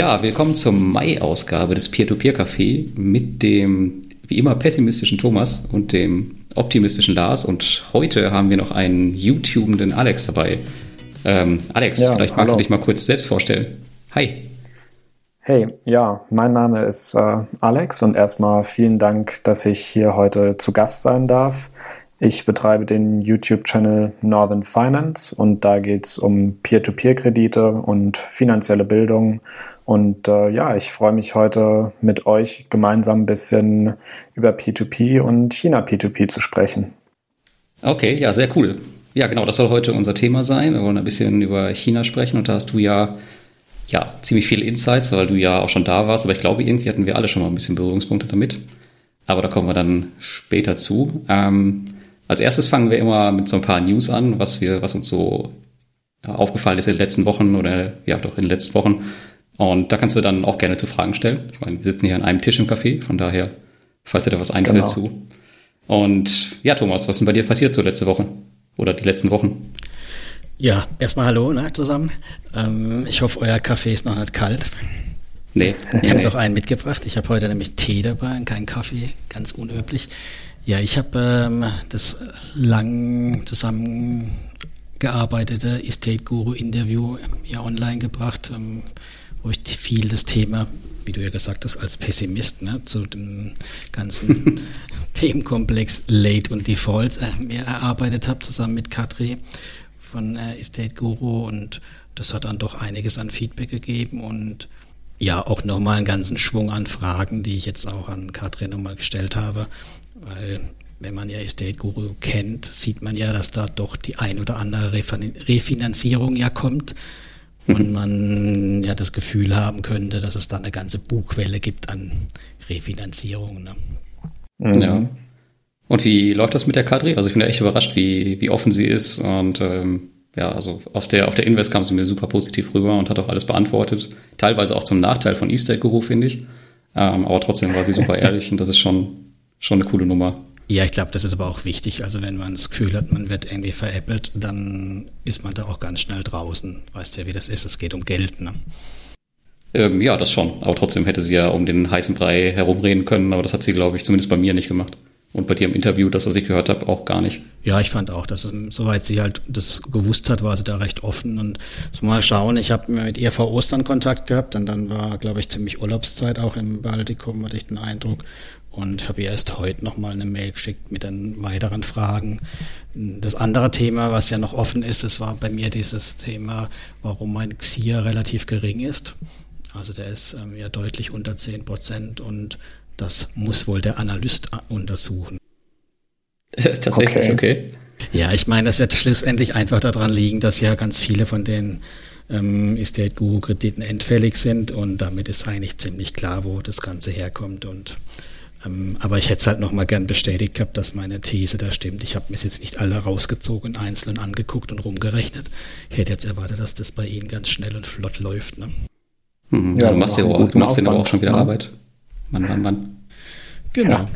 Ja, willkommen zur Mai-Ausgabe des Peer-to-Peer-Café mit dem wie immer pessimistischen Thomas und dem optimistischen Lars. Und heute haben wir noch einen YouTubenden Alex dabei. Ähm, Alex, ja, vielleicht magst hallo. du dich mal kurz selbst vorstellen. Hi. Hey, ja, mein Name ist äh, Alex und erstmal vielen Dank, dass ich hier heute zu Gast sein darf. Ich betreibe den YouTube-Channel Northern Finance und da geht es um Peer-to-Peer-Kredite und finanzielle Bildung. Und äh, ja, ich freue mich heute mit euch gemeinsam ein bisschen über P2P und China P2P zu sprechen. Okay, ja, sehr cool. Ja, genau, das soll heute unser Thema sein. Wir wollen ein bisschen über China sprechen und da hast du ja, ja ziemlich viele Insights, weil du ja auch schon da warst. Aber ich glaube, irgendwie hatten wir alle schon mal ein bisschen Berührungspunkte damit. Aber da kommen wir dann später zu. Ähm, als erstes fangen wir immer mit so ein paar News an, was wir, was uns so aufgefallen ist in den letzten Wochen oder ja doch in den letzten Wochen. Und da kannst du dann auch gerne zu Fragen stellen. Ich meine, wir sitzen hier an einem Tisch im Café, von daher, falls dir da was einfällt genau. zu. Und ja, Thomas, was ist denn bei dir passiert so letzte Woche oder die letzten Wochen? Ja, erstmal hallo ne, zusammen. Ähm, ich hoffe, euer Kaffee ist noch nicht kalt. Nee. Ihr habt doch einen mitgebracht. Ich habe heute nämlich Tee dabei und keinen Kaffee, ganz unüblich. Ja, ich habe ähm, das lang zusammengearbeitete Estate Guru Interview ja online gebracht, ähm, wo ich viel das Thema, wie du ja gesagt hast, als Pessimist ne, zu dem ganzen Themenkomplex Late und Defaults äh, mir erarbeitet habe, zusammen mit Katri von äh, Estate Guru und das hat dann doch einiges an Feedback gegeben und ja, auch nochmal einen ganzen Schwung an Fragen, die ich jetzt auch an Katrin nochmal gestellt habe. Weil wenn man ja Estate Guru kennt, sieht man ja, dass da doch die ein oder andere Refinanzierung ja kommt und mhm. man ja das Gefühl haben könnte, dass es da eine ganze Buchwelle gibt an Refinanzierung. Ne? Mhm. Ja. Und wie läuft das mit der Kadri? Also ich bin ja echt überrascht, wie, wie offen sie ist und ähm, ja, also auf der, auf der Invest kam sie mir super positiv rüber und hat auch alles beantwortet. Teilweise auch zum Nachteil von Estate Guru, finde ich. Ähm, aber trotzdem war sie super ehrlich und das ist schon schon eine coole Nummer. Ja, ich glaube, das ist aber auch wichtig. Also wenn man das Gefühl hat, man wird irgendwie veräppelt, dann ist man da auch ganz schnell draußen. Weißt ja, wie das ist. Es geht um Geld, ne? Ähm, ja, das schon. Aber trotzdem hätte sie ja um den heißen Brei herumreden können. Aber das hat sie, glaube ich, zumindest bei mir nicht gemacht. Und bei dir im Interview, das, was ich gehört habe, auch gar nicht. Ja, ich fand auch, dass es, soweit sie halt das gewusst hat, war sie da recht offen. Und jetzt mal schauen, ich habe mit ihr vor Ostern Kontakt gehabt und dann war, glaube ich, ziemlich Urlaubszeit auch im Baltikum, hatte ich den Eindruck und habe ihr erst heute nochmal eine Mail geschickt mit den weiteren Fragen. Das andere Thema, was ja noch offen ist, das war bei mir dieses Thema, warum mein XIA relativ gering ist. Also der ist ähm, ja deutlich unter 10 Prozent und das muss wohl der Analyst untersuchen. Tatsächlich, okay. okay. Ja, ich meine, das wird schlussendlich einfach daran liegen, dass ja ganz viele von den ähm, Estate Guru Krediten endfällig sind und damit ist eigentlich ziemlich klar, wo das Ganze herkommt und ähm, aber ich hätte es halt nochmal gern bestätigt gehabt, dass meine These da stimmt. Ich habe mir jetzt nicht alle rausgezogen, einzeln angeguckt und rumgerechnet. Ich hätte jetzt erwartet, dass das bei Ihnen ganz schnell und flott läuft. Ne? Hm, ja, du machst ja auch, du machst ja auch schon wieder. Ne? Arbeit. Mann, Mann, Mann. Genau. Ja.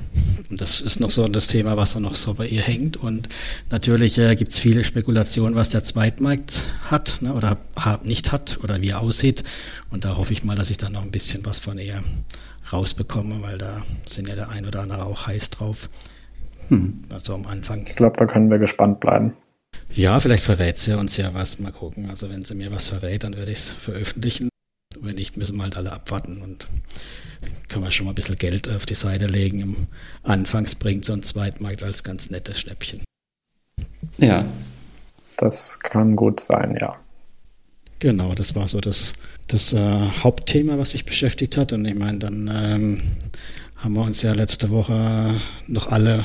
Und das ist noch so das Thema, was noch so bei ihr hängt. Und natürlich äh, gibt es viele Spekulationen, was der Zweitmarkt hat ne, oder nicht hat oder wie er aussieht. Und da hoffe ich mal, dass ich dann noch ein bisschen was von ihr rausbekomme, weil da sind ja der ein oder andere auch heiß drauf. Hm. Also am Anfang. Ich glaube, da können wir gespannt bleiben. Ja, vielleicht verrät sie uns ja was. Mal gucken. Also wenn sie mir was verrät, dann werde ich es veröffentlichen. Wenn nicht, müssen wir halt alle abwarten und können wir schon mal ein bisschen Geld auf die Seite legen. Im Anfangs bringt so ein Zweitmarkt als ganz nettes Schnäppchen. Ja. Das kann gut sein, ja. Genau, das war so das, das äh, Hauptthema, was mich beschäftigt hat. Und ich meine, dann ähm, haben wir uns ja letzte Woche noch alle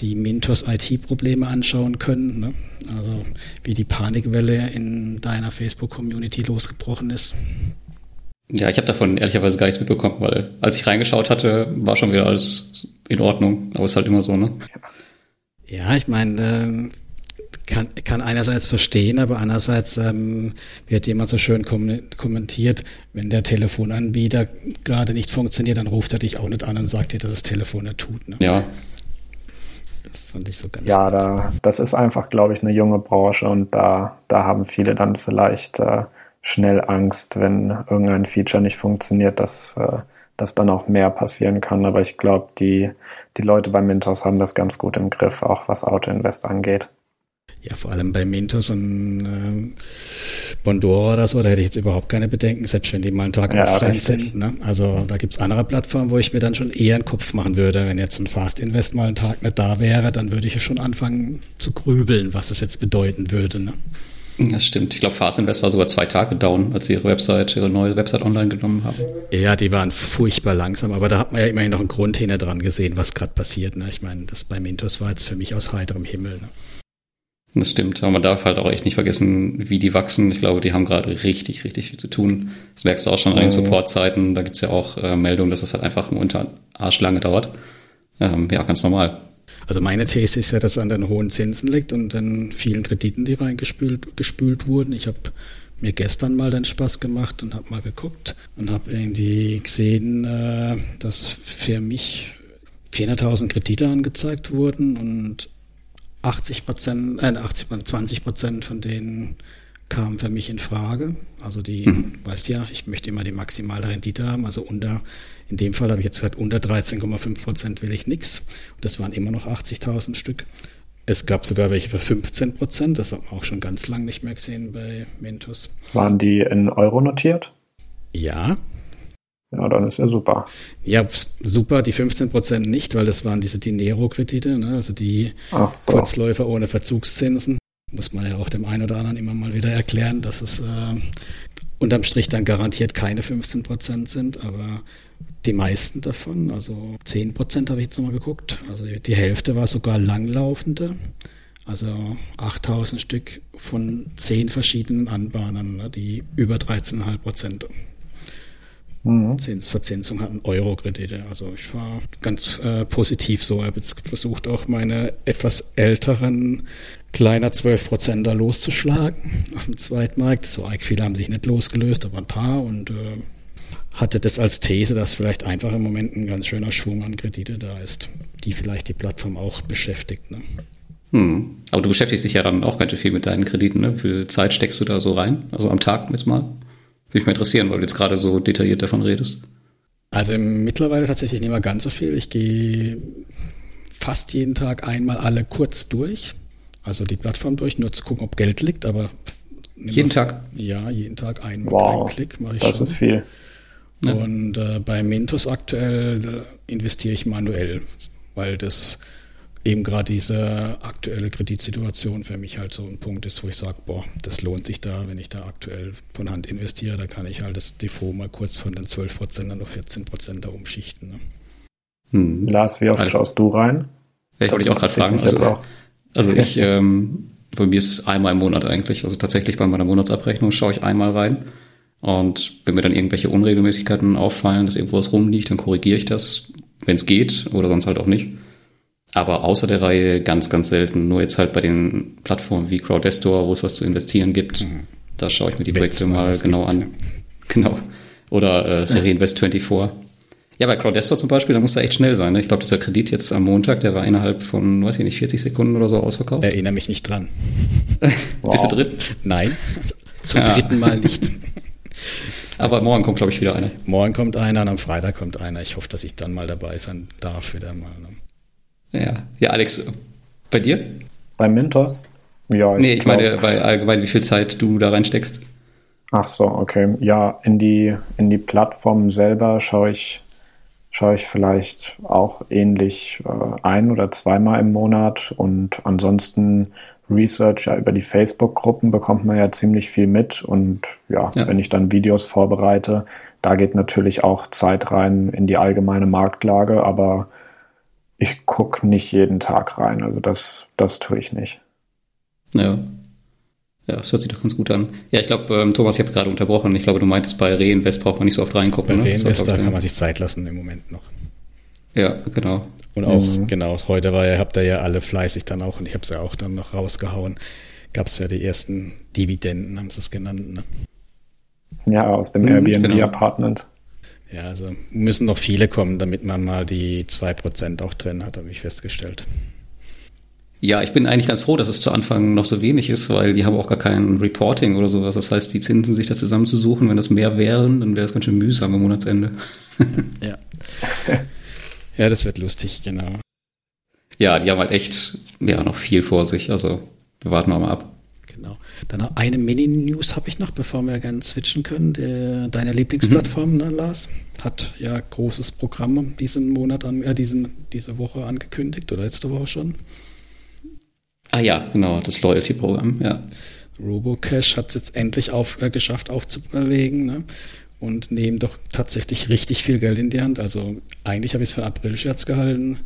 die Mintos IT-Probleme anschauen können. Ne? Also wie die Panikwelle in deiner Facebook-Community losgebrochen ist. Ja, ich habe davon ehrlicherweise gar nichts mitbekommen, weil als ich reingeschaut hatte, war schon wieder alles in Ordnung. Aber ist halt immer so, ne? Ja, ich meine, äh, kann, kann einerseits verstehen, aber andererseits ähm, wird jemand so schön kommentiert, wenn der Telefonanbieter gerade nicht funktioniert, dann ruft er dich auch nicht an und sagt dir, dass das Telefon nicht tut. Ne? Ja. Das fand ich so ganz Ja, da, das ist einfach, glaube ich, eine junge Branche und da, da haben viele dann vielleicht äh, schnell Angst, wenn irgendein Feature nicht funktioniert, dass, äh, dass dann auch mehr passieren kann. Aber ich glaube, die, die Leute bei Mintos haben das ganz gut im Griff, auch was Auto-Invest angeht. Ja, vor allem bei Mintos und äh, Bondora oder so, da hätte ich jetzt überhaupt keine Bedenken, selbst wenn die mal einen Tag ja, offline sind. Ne? Also da gibt's andere Plattformen, wo ich mir dann schon eher einen Kopf machen würde. Wenn jetzt ein Fast Invest mal einen Tag nicht da wäre, dann würde ich ja schon anfangen zu grübeln, was das jetzt bedeuten würde. Ne? Das stimmt. Ich glaube, Fast war sogar zwei Tage down, als sie ihre Website, ihre neue Website online genommen haben. Ja, die waren furchtbar langsam, aber da hat man ja immerhin noch einen Grund hinter dran gesehen, was gerade passiert. Ne? Ich meine, das bei Mintos war jetzt für mich aus heiterem Himmel. Ne? Das stimmt, aber man darf halt auch echt nicht vergessen, wie die wachsen. Ich glaube, die haben gerade richtig, richtig viel zu tun. Das merkst du auch schon an den Supportzeiten. Da gibt's ja auch äh, Meldungen, dass es halt einfach unter Arschlange dauert. Ähm, ja, ganz normal. Also meine These ist ja, dass es an den hohen Zinsen liegt und an vielen Krediten, die reingespült gespült wurden. Ich habe mir gestern mal den Spaß gemacht und habe mal geguckt und habe irgendwie gesehen, äh, dass für mich 400.000 Kredite angezeigt wurden und 80 Prozent, äh, 80, 20 Prozent von denen kamen für mich in Frage. Also die, mhm. weißt ja, ich möchte immer die maximale Rendite haben, also unter, in dem Fall habe ich jetzt gesagt, unter 13,5 Prozent will ich nichts. Und das waren immer noch 80.000 Stück. Es gab sogar welche für 15 Prozent, das hat man auch schon ganz lang nicht mehr gesehen bei Mentos. Waren die in Euro notiert? Ja, ja, dann ist ja super. Ja, super, die 15 Prozent nicht, weil das waren diese Dinero-Kredite, ne? also die so. Kurzläufer ohne Verzugszinsen. Muss man ja auch dem einen oder anderen immer mal wieder erklären, dass es äh, unterm Strich dann garantiert keine 15 Prozent sind, aber die meisten davon, also 10 Prozent habe ich jetzt nochmal geguckt, also die Hälfte war sogar langlaufende, also 8000 Stück von 10 verschiedenen Anbahnern, ne, die über 13,5 Prozent Mhm. Zinsverzinsung hatten Euro-Kredite. Also ich war ganz äh, positiv so. Ich habe jetzt versucht, auch meine etwas älteren kleiner 12% da loszuschlagen auf dem Zweitmarkt. So arg viele haben sich nicht losgelöst, aber ein paar und äh, hatte das als These, dass vielleicht einfach im Moment ein ganz schöner Schwung an Kredite da ist, die vielleicht die Plattform auch beschäftigt. Ne? Hm. Aber du beschäftigst dich ja dann auch ganz schön viel mit deinen Krediten. Ne? Wie viel Zeit steckst du da so rein? Also am Tag jetzt mal? Würde mich mal interessieren, weil du jetzt gerade so detailliert davon redest. Also mittlerweile tatsächlich nicht mehr ganz so viel. Ich gehe fast jeden Tag einmal alle kurz durch. Also die Plattform durch, nur zu gucken, ob Geld liegt, aber jeden Tag? Ja, jeden Tag einen, wow, einen Klick mache ich das schon. Das ist viel. Und äh, bei Mintos aktuell investiere ich manuell, weil das eben gerade diese aktuelle Kreditsituation für mich halt so ein Punkt ist, wo ich sage, boah, das lohnt sich da, wenn ich da aktuell von Hand investiere, da kann ich halt das Depot mal kurz von den 12% auf 14% da umschichten. Ne? Hm. Lars, wie oft also, schaust du rein? Ja, ich wollte dich auch gerade fragen. Also, auch. Also ich, ähm, bei mir ist es einmal im Monat eigentlich. Also tatsächlich bei meiner Monatsabrechnung schaue ich einmal rein. Und wenn mir dann irgendwelche Unregelmäßigkeiten auffallen, dass irgendwo was rumliegt, dann korrigiere ich das, wenn es geht oder sonst halt auch nicht. Aber außer der Reihe ganz, ganz selten. Nur jetzt halt bei den Plattformen wie Crowdestor, wo es was zu investieren gibt. Mhm. Da schaue ich mir die Projekte mal genau gibt, an. Genau. Oder äh, Reinvest24. Ja, bei Crowdestor zum Beispiel, da muss er echt schnell sein. Ne? Ich glaube, dieser Kredit jetzt am Montag, der war innerhalb von, weiß ich nicht, 40 Sekunden oder so ausverkauft. Erinnere mich nicht dran. wow. Bist du drin? Nein, zum ja. dritten Mal nicht. Aber morgen kommt, glaube ich, wieder einer. Morgen kommt einer und am Freitag kommt einer. Ich hoffe, dass ich dann mal dabei sein darf wieder mal. Ne? Ja, ja Alex, bei dir? Bei Mintos? Ja, ich Nee, ich glaub, meine bei allgemein, wie viel Zeit du da reinsteckst. Ach so, okay. Ja, in die, in die Plattform selber schaue ich, schaue ich vielleicht auch ähnlich äh, ein oder zweimal im Monat und ansonsten Research ja über die Facebook-Gruppen bekommt man ja ziemlich viel mit und ja, ja, wenn ich dann Videos vorbereite, da geht natürlich auch Zeit rein in die allgemeine Marktlage, aber ich gucke nicht jeden Tag rein. Also das, das tue ich nicht. Ja. Ja, das hört sich doch ganz gut an. Ja, ich glaube, ähm, Thomas, ich habe gerade unterbrochen. Ich glaube, du meintest, bei Reinvest braucht man nicht so oft reingucken. Bei ne? Reinvest, da kann man sich Zeit lassen im Moment noch. Ja, genau. Und auch, mhm. genau, heute war ja, habt ihr ja alle fleißig dann auch, und ich habe es ja auch dann noch rausgehauen, gab es ja die ersten Dividenden, haben sie es genannt. Ne? Ja, aus dem mhm, Airbnb-Apartment. Genau. Ja, also müssen noch viele kommen, damit man mal die 2% auch drin hat, habe ich festgestellt. Ja, ich bin eigentlich ganz froh, dass es zu Anfang noch so wenig ist, weil die haben auch gar kein Reporting oder sowas. Das heißt, die Zinsen sich da zusammenzusuchen, wenn das mehr wären, dann wäre es ganz schön mühsam am Monatsende. ja. Ja, das wird lustig, genau. Ja, die haben halt echt ja, noch viel vor sich. Also wir warten wir mal ab. Genau. Dann eine Mini-News habe ich noch, bevor wir gerne switchen können. Der, deine Lieblingsplattform, mhm. ne, Lars, hat ja großes Programm diesen Monat an, äh, diesen, diese Woche angekündigt oder letzte Woche schon. Ah ja, genau, das Loyalty-Programm, ja. Robocash hat es jetzt endlich auf, äh, geschafft aufzulegen ne? und nehmen doch tatsächlich richtig viel Geld in die Hand. Also eigentlich habe ich es für April-Scherz gehalten.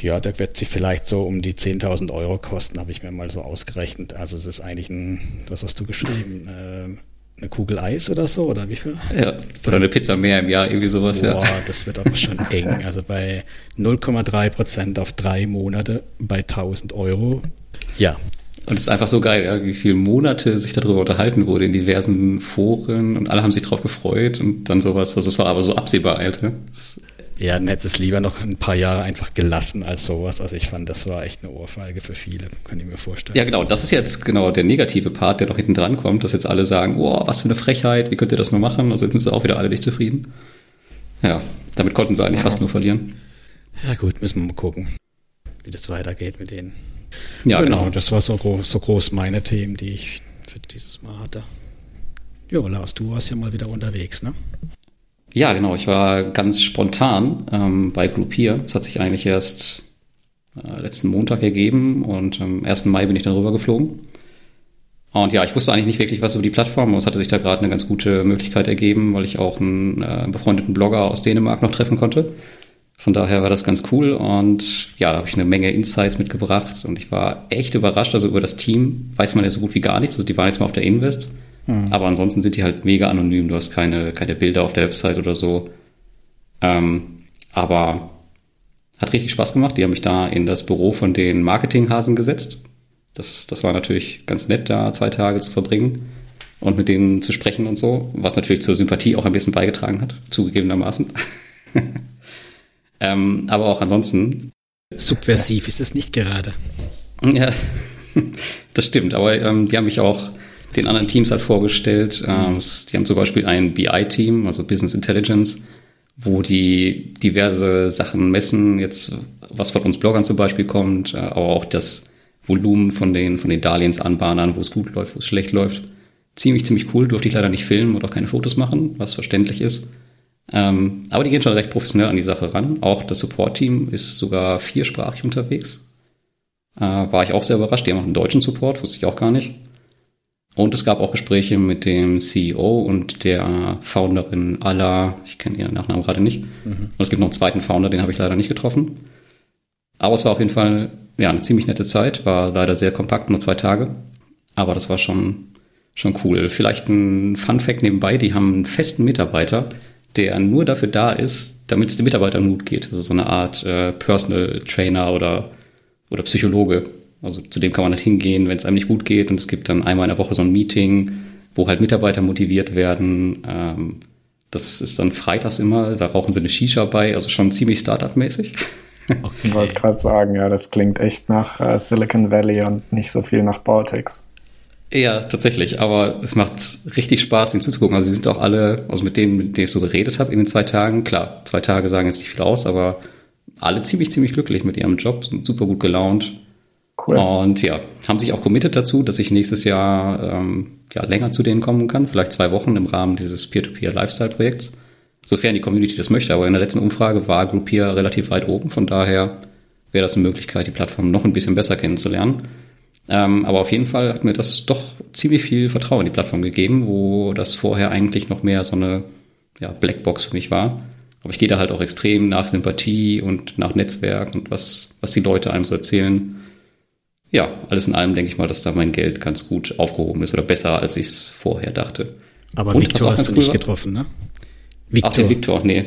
Ja, da wird sie vielleicht so um die 10.000 Euro kosten, habe ich mir mal so ausgerechnet. Also es ist eigentlich ein, was hast du geschrieben? Äh, eine Kugel Eis oder so, oder wie viel? Ja, oder eine Pizza mehr im Jahr, irgendwie sowas, Boah, ja. das wird aber schon eng. Also bei 0,3 Prozent auf drei Monate bei 1000 Euro. Ja. Und es ist einfach so geil, ja, wie viele Monate sich darüber unterhalten wurde in diversen Foren und alle haben sich drauf gefreut und dann sowas. Also es war aber so absehbar, Alter. Das ja, dann hätte es lieber noch ein paar Jahre einfach gelassen als sowas. Also ich fand, das war echt eine Ohrfeige für viele, kann ich mir vorstellen. Ja, genau. Das ist jetzt genau der negative Part, der noch hinten dran kommt, dass jetzt alle sagen, oh, was für eine Frechheit, wie könnt ihr das nur machen? Also jetzt sind sie auch wieder alle nicht zufrieden. Ja, damit konnten sie eigentlich fast nur verlieren. Ja gut, müssen wir mal gucken, wie das weitergeht mit denen. Ja, genau. genau. Das war so groß, so groß meine Themen, die ich für dieses Mal hatte. Ja, Lars, du warst ja mal wieder unterwegs, ne? Ja, genau. Ich war ganz spontan ähm, bei Groupier. Das hat sich eigentlich erst äh, letzten Montag ergeben und am 1. Mai bin ich dann rüber geflogen. Und ja, ich wusste eigentlich nicht wirklich was über die Plattform, aber es hatte sich da gerade eine ganz gute Möglichkeit ergeben, weil ich auch einen äh, befreundeten Blogger aus Dänemark noch treffen konnte. Von daher war das ganz cool und ja, da habe ich eine Menge Insights mitgebracht und ich war echt überrascht. Also über das Team weiß man ja so gut wie gar nichts. Also die waren jetzt mal auf der Invest Mhm. Aber ansonsten sind die halt mega anonym. Du hast keine, keine Bilder auf der Website oder so. Ähm, aber hat richtig Spaß gemacht. Die haben mich da in das Büro von den Marketinghasen gesetzt. Das, das war natürlich ganz nett, da zwei Tage zu verbringen und mit denen zu sprechen und so, was natürlich zur Sympathie auch ein bisschen beigetragen hat, zugegebenermaßen. ähm, aber auch ansonsten. Subversiv ist es nicht gerade. Ja, das stimmt, aber ähm, die haben mich auch den anderen Teams halt vorgestellt. Ähm, die haben zum Beispiel ein BI-Team, also Business Intelligence, wo die diverse Sachen messen, jetzt was von uns Bloggern zum Beispiel kommt, äh, aber auch das Volumen von den, von den Darlehensanbahnern, wo es gut läuft, wo es schlecht läuft. Ziemlich, ziemlich cool, durfte ich leider nicht filmen oder auch keine Fotos machen, was verständlich ist. Ähm, aber die gehen schon recht professionell an die Sache ran. Auch das Support-Team ist sogar viersprachig unterwegs. Äh, war ich auch sehr überrascht. Die haben auch einen deutschen Support, wusste ich auch gar nicht. Und es gab auch Gespräche mit dem CEO und der Founderin Ala, ich kenne ihren Nachnamen gerade nicht. Mhm. Und es gibt noch einen zweiten Founder, den habe ich leider nicht getroffen. Aber es war auf jeden Fall ja, eine ziemlich nette Zeit, war leider sehr kompakt, nur zwei Tage. Aber das war schon, schon cool. Vielleicht ein Fun Fact nebenbei, die haben einen festen Mitarbeiter, der nur dafür da ist, damit es dem Mitarbeiter gut geht. Also so eine Art äh, Personal Trainer oder, oder Psychologe. Also zu dem kann man halt hingehen, wenn es einem nicht gut geht. Und es gibt dann einmal in der Woche so ein Meeting, wo halt Mitarbeiter motiviert werden. Ähm, das ist dann freitags immer, da rauchen sie eine Shisha bei, also schon ziemlich Startup-mäßig. Okay. Ich wollte gerade sagen, ja, das klingt echt nach äh, Silicon Valley und nicht so viel nach Baltics. Ja, tatsächlich, aber es macht richtig Spaß, ihm zuzugucken. Also sie sind auch alle, also mit denen, mit denen ich so geredet habe in den zwei Tagen, klar, zwei Tage sagen jetzt nicht viel aus, aber alle ziemlich, ziemlich glücklich mit ihrem Job, sind super gut gelaunt. Cool. Und ja, haben sich auch committed dazu, dass ich nächstes Jahr ähm, ja, länger zu denen kommen kann, vielleicht zwei Wochen im Rahmen dieses Peer-to-Peer-Lifestyle-Projekts, sofern die Community das möchte. Aber in der letzten Umfrage war Groupier relativ weit oben, von daher wäre das eine Möglichkeit, die Plattform noch ein bisschen besser kennenzulernen. Ähm, aber auf jeden Fall hat mir das doch ziemlich viel Vertrauen in die Plattform gegeben, wo das vorher eigentlich noch mehr so eine ja, Blackbox für mich war. Aber ich gehe da halt auch extrem nach Sympathie und nach Netzwerk und was, was die Leute einem so erzählen ja, alles in allem denke ich mal, dass da mein Geld ganz gut aufgehoben ist oder besser, als ich es vorher dachte. Aber Und, Victor hast du nicht getroffen, ne? Victor. Ach, den Victor, nee.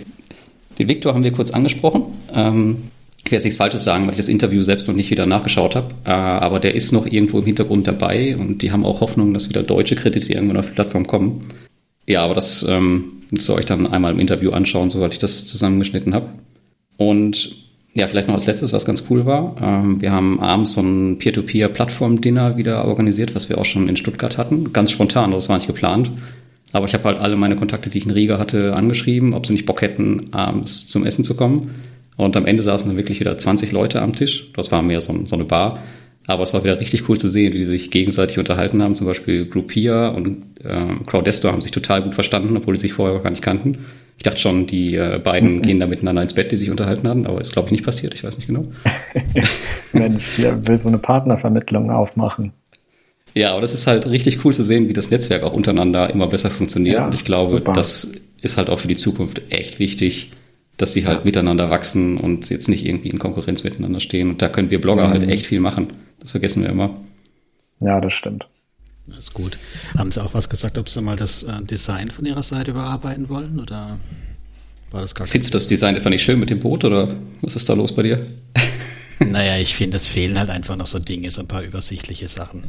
Den Victor haben wir kurz angesprochen. Ähm, ich werde jetzt nichts Falsches sagen, weil ich das Interview selbst noch nicht wieder nachgeschaut habe. Äh, aber der ist noch irgendwo im Hintergrund dabei und die haben auch Hoffnung, dass wieder deutsche Kredite irgendwann auf die Plattform kommen. Ja, aber das ähm, müsst ihr euch dann einmal im Interview anschauen, soweit ich das zusammengeschnitten habe. Und Ja, vielleicht noch als letztes, was ganz cool war. Ähm, wir haben abends so ein Peer-to-Peer-Plattform-Dinner wieder organisiert, was wir auch schon in Stuttgart hatten. Ganz spontan, das war nicht geplant. Aber ich habe halt alle meine Kontakte, die ich in Riga hatte, angeschrieben, ob sie nicht Bock hätten, abends zum Essen zu kommen. Und am Ende saßen dann wirklich wieder 20 Leute am Tisch. Das war mehr so, so eine Bar. Aber es war wieder richtig cool zu sehen, wie die sich gegenseitig unterhalten haben. Zum Beispiel Groupia und äh, Crowdesto haben sich total gut verstanden, obwohl die sich vorher gar nicht kannten. Ich dachte schon, die äh, beiden mhm. gehen da miteinander ins Bett, die sich unterhalten hatten, aber ist, glaube ich, nicht passiert. Ich weiß nicht genau. Mensch, wer will so eine Partnervermittlung aufmachen? Ja, aber das ist halt richtig cool zu sehen, wie das Netzwerk auch untereinander immer besser funktioniert. Ja, und ich glaube, super. das ist halt auch für die Zukunft echt wichtig, dass sie halt ja. miteinander wachsen und jetzt nicht irgendwie in Konkurrenz miteinander stehen. Und da können wir Blogger mhm. halt echt viel machen. Das vergessen wir immer. Ja, das stimmt. Das ist gut. Haben Sie auch was gesagt, ob Sie mal das äh, Design von Ihrer Seite überarbeiten wollen? Oder war das gar Findest du das Design einfach nicht schön mit dem Boot oder was ist da los bei dir? naja, ich finde, es fehlen halt einfach noch so Dinge, so ein paar übersichtliche Sachen.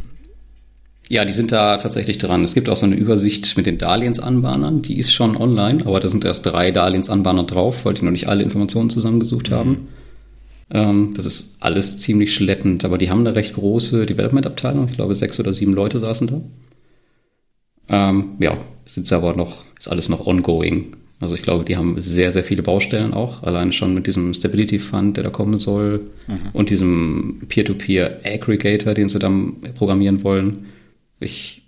Ja, die sind da tatsächlich dran. Es gibt auch so eine Übersicht mit den Darlehensanbahnern, die ist schon online, aber da sind erst drei Darlehensanbahner drauf, weil die noch nicht alle Informationen zusammengesucht mhm. haben. Ähm, das ist alles ziemlich schleppend, aber die haben eine recht große Development-Abteilung. Ich glaube, sechs oder sieben Leute saßen da. Ähm, ja, ist aber noch, ist alles noch ongoing. Also ich glaube, die haben sehr, sehr viele Baustellen auch, allein schon mit diesem Stability Fund, der da kommen soll, mhm. und diesem Peer-to-Peer-Aggregator, den sie dann programmieren wollen. Ich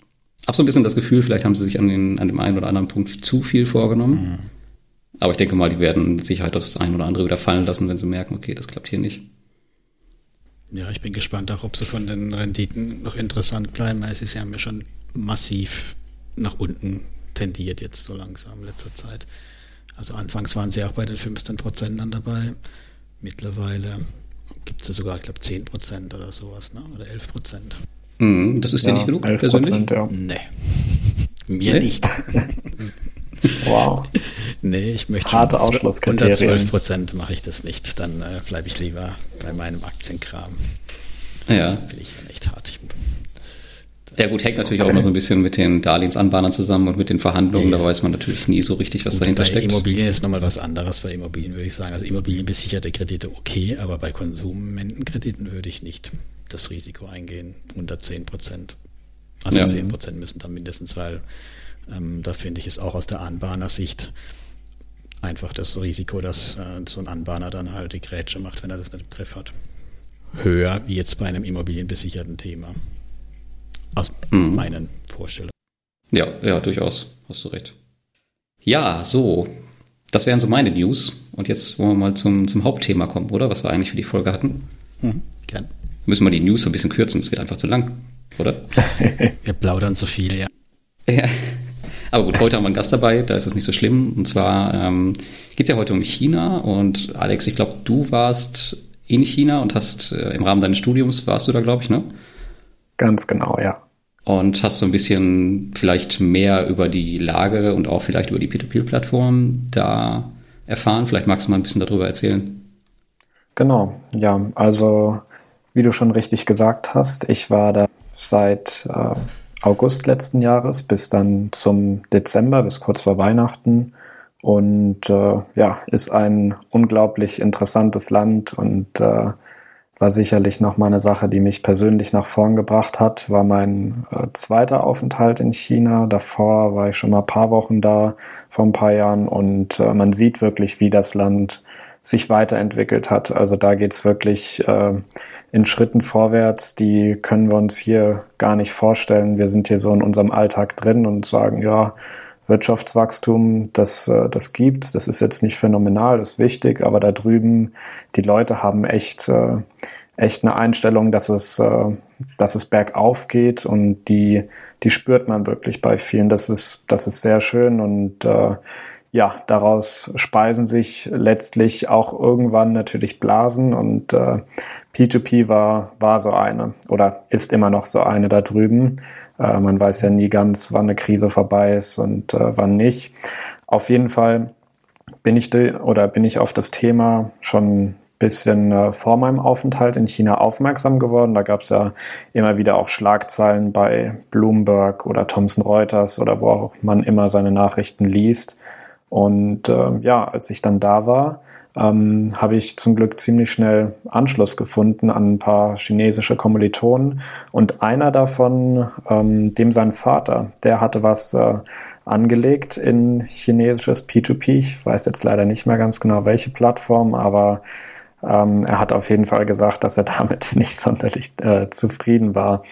habe so ein bisschen das Gefühl, vielleicht haben sie sich an, den, an dem einen oder anderen Punkt zu viel vorgenommen. Mhm. Aber ich denke mal, die werden mit Sicherheit das ein oder andere wieder fallen lassen, wenn sie merken, okay, das klappt hier nicht. Ja, ich bin gespannt auch, ob sie von den Renditen noch interessant bleiben, weil sie haben ja schon massiv nach unten tendiert jetzt so langsam in letzter Zeit. Also anfangs waren sie auch bei den 15 Prozent dann dabei. Mittlerweile gibt es ja sogar, ich glaube, 10 Prozent oder sowas, ne? oder 11 Prozent. Mm, das ist ja, dir nicht genug, 11 persönlich? Ja. Nee, mir nee? nicht. Wow. nee, ich möchte Harte Ausschlusskriterien. Unter 12 Prozent mache ich das nicht. Dann äh, bleibe ich lieber bei meinem Aktienkram. Ja. Bin ich dann echt hart. ja gut, hängt natürlich okay. auch immer so ein bisschen mit den Darlehensanbahnern zusammen und mit den Verhandlungen. Ja. Da weiß man natürlich nie so richtig, was gut, dahinter bei steckt. Immobilien ist nochmal was anderes. Bei Immobilien würde ich sagen, also immobilienbesicherte Kredite okay, aber bei Konsumentenkrediten würde ich nicht das Risiko eingehen unter 10 Prozent. Also ja. 10 Prozent müssen dann mindestens, weil ähm, da finde ich es auch aus der Anbahner-Sicht einfach das Risiko, dass äh, so ein Anbahner dann halt die Grätsche macht, wenn er das nicht im Griff hat. Höher wie jetzt bei einem immobilienbesicherten Thema. Aus mhm. meinen Vorstellungen. Ja, ja, durchaus. Hast du recht. Ja, so. Das wären so meine News. Und jetzt wollen wir mal zum, zum Hauptthema kommen, oder? Was wir eigentlich für die Folge hatten. Mhm, gern. Müssen wir die News so ein bisschen kürzen, es wird einfach zu lang, oder? wir plaudern zu viel, ja. Ja. Aber gut, heute haben wir einen Gast dabei, da ist es nicht so schlimm. Und zwar ähm, geht es ja heute um China. Und Alex, ich glaube, du warst in China und hast äh, im Rahmen deines Studiums warst du da, glaube ich, ne? Ganz genau, ja. Und hast so ein bisschen vielleicht mehr über die Lage und auch vielleicht über die P2P-Plattform da erfahren. Vielleicht magst du mal ein bisschen darüber erzählen. Genau, ja. Also, wie du schon richtig gesagt hast, ich war da seit äh, August letzten Jahres bis dann zum Dezember, bis kurz vor Weihnachten. Und äh, ja, ist ein unglaublich interessantes Land und äh, war sicherlich nochmal eine Sache, die mich persönlich nach vorn gebracht hat, war mein äh, zweiter Aufenthalt in China. Davor war ich schon mal ein paar Wochen da, vor ein paar Jahren und äh, man sieht wirklich, wie das Land sich weiterentwickelt hat. Also da geht's wirklich äh, in Schritten vorwärts, die können wir uns hier gar nicht vorstellen. Wir sind hier so in unserem Alltag drin und sagen, ja, Wirtschaftswachstum, das, äh, das gibt's, das ist jetzt nicht phänomenal, das ist wichtig, aber da drüben, die Leute haben echt, äh, echt eine Einstellung, dass es, äh, dass es bergauf geht und die, die spürt man wirklich bei vielen. Das ist, das ist sehr schön und äh, ja, daraus speisen sich letztlich auch irgendwann natürlich Blasen und äh, P2P war, war so eine oder ist immer noch so eine da drüben. Äh, man weiß ja nie ganz, wann eine Krise vorbei ist und äh, wann nicht. Auf jeden Fall bin ich oder bin ich auf das Thema schon bisschen äh, vor meinem Aufenthalt in China aufmerksam geworden. Da gab es ja immer wieder auch Schlagzeilen bei Bloomberg oder Thomson Reuters oder wo auch man immer seine Nachrichten liest. Und äh, ja, als ich dann da war, ähm, habe ich zum Glück ziemlich schnell Anschluss gefunden an ein paar chinesische Kommilitonen. Und einer davon, ähm, dem sein Vater, der hatte was äh, angelegt in chinesisches P2P. Ich weiß jetzt leider nicht mehr ganz genau, welche Plattform, aber ähm, er hat auf jeden Fall gesagt, dass er damit nicht sonderlich äh, zufrieden war.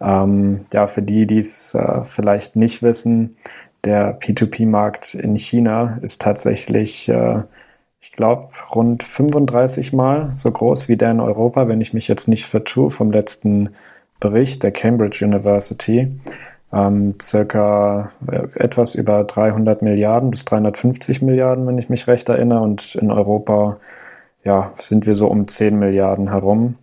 Ähm, ja, für die, die es äh, vielleicht nicht wissen, der P2P-Markt in China ist tatsächlich, äh, ich glaube, rund 35 Mal so groß wie der in Europa, wenn ich mich jetzt nicht vertue, vom letzten Bericht der Cambridge University. Ähm, circa äh, etwas über 300 Milliarden bis 350 Milliarden, wenn ich mich recht erinnere. Und in Europa ja, sind wir so um 10 Milliarden herum.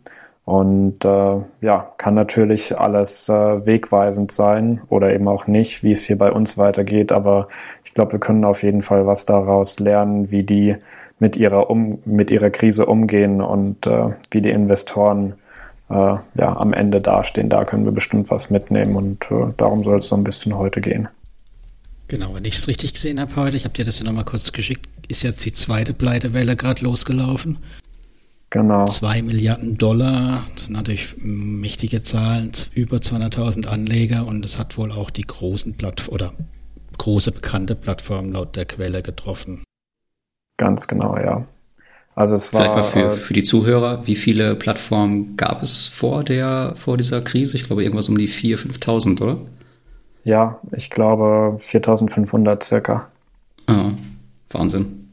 Und äh, ja, kann natürlich alles äh, wegweisend sein oder eben auch nicht, wie es hier bei uns weitergeht. Aber ich glaube, wir können auf jeden Fall was daraus lernen, wie die mit ihrer, um, mit ihrer Krise umgehen und äh, wie die Investoren äh, ja, am Ende dastehen. Da können wir bestimmt was mitnehmen und äh, darum soll es so ein bisschen heute gehen. Genau, wenn ich es richtig gesehen habe heute, ich habe dir das ja nochmal kurz geschickt, ist jetzt die zweite Pleitewelle gerade losgelaufen. Genau. Zwei Milliarden Dollar, das sind natürlich mächtige Zahlen, über 200.000 Anleger und es hat wohl auch die großen Plattformen oder große bekannte Plattformen laut der Quelle getroffen. Ganz genau, ja. Also es Vielleicht war mal für, äh, für die Zuhörer, wie viele Plattformen gab es vor der vor dieser Krise? Ich glaube irgendwas um die 4.000, 5.000, oder? Ja, ich glaube 4.500 circa. Ah, Wahnsinn.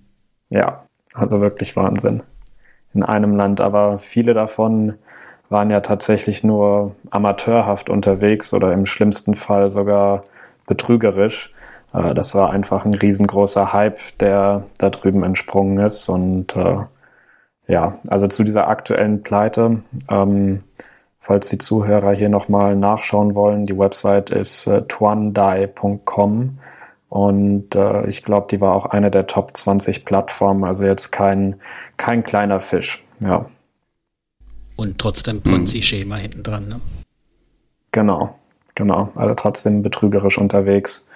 Ja, also wirklich Wahnsinn in einem Land, aber viele davon waren ja tatsächlich nur amateurhaft unterwegs oder im schlimmsten Fall sogar betrügerisch. Äh, das war einfach ein riesengroßer Hype, der da drüben entsprungen ist. Und äh, ja, also zu dieser aktuellen Pleite, ähm, falls die Zuhörer hier nochmal nachschauen wollen, die Website ist äh, tuandai.com. Und äh, ich glaube, die war auch eine der Top 20 Plattformen, also jetzt kein, kein kleiner Fisch, ja. Und trotzdem Ponzi-Schema mhm. hinten dran, ne? Genau, genau. Also trotzdem betrügerisch unterwegs.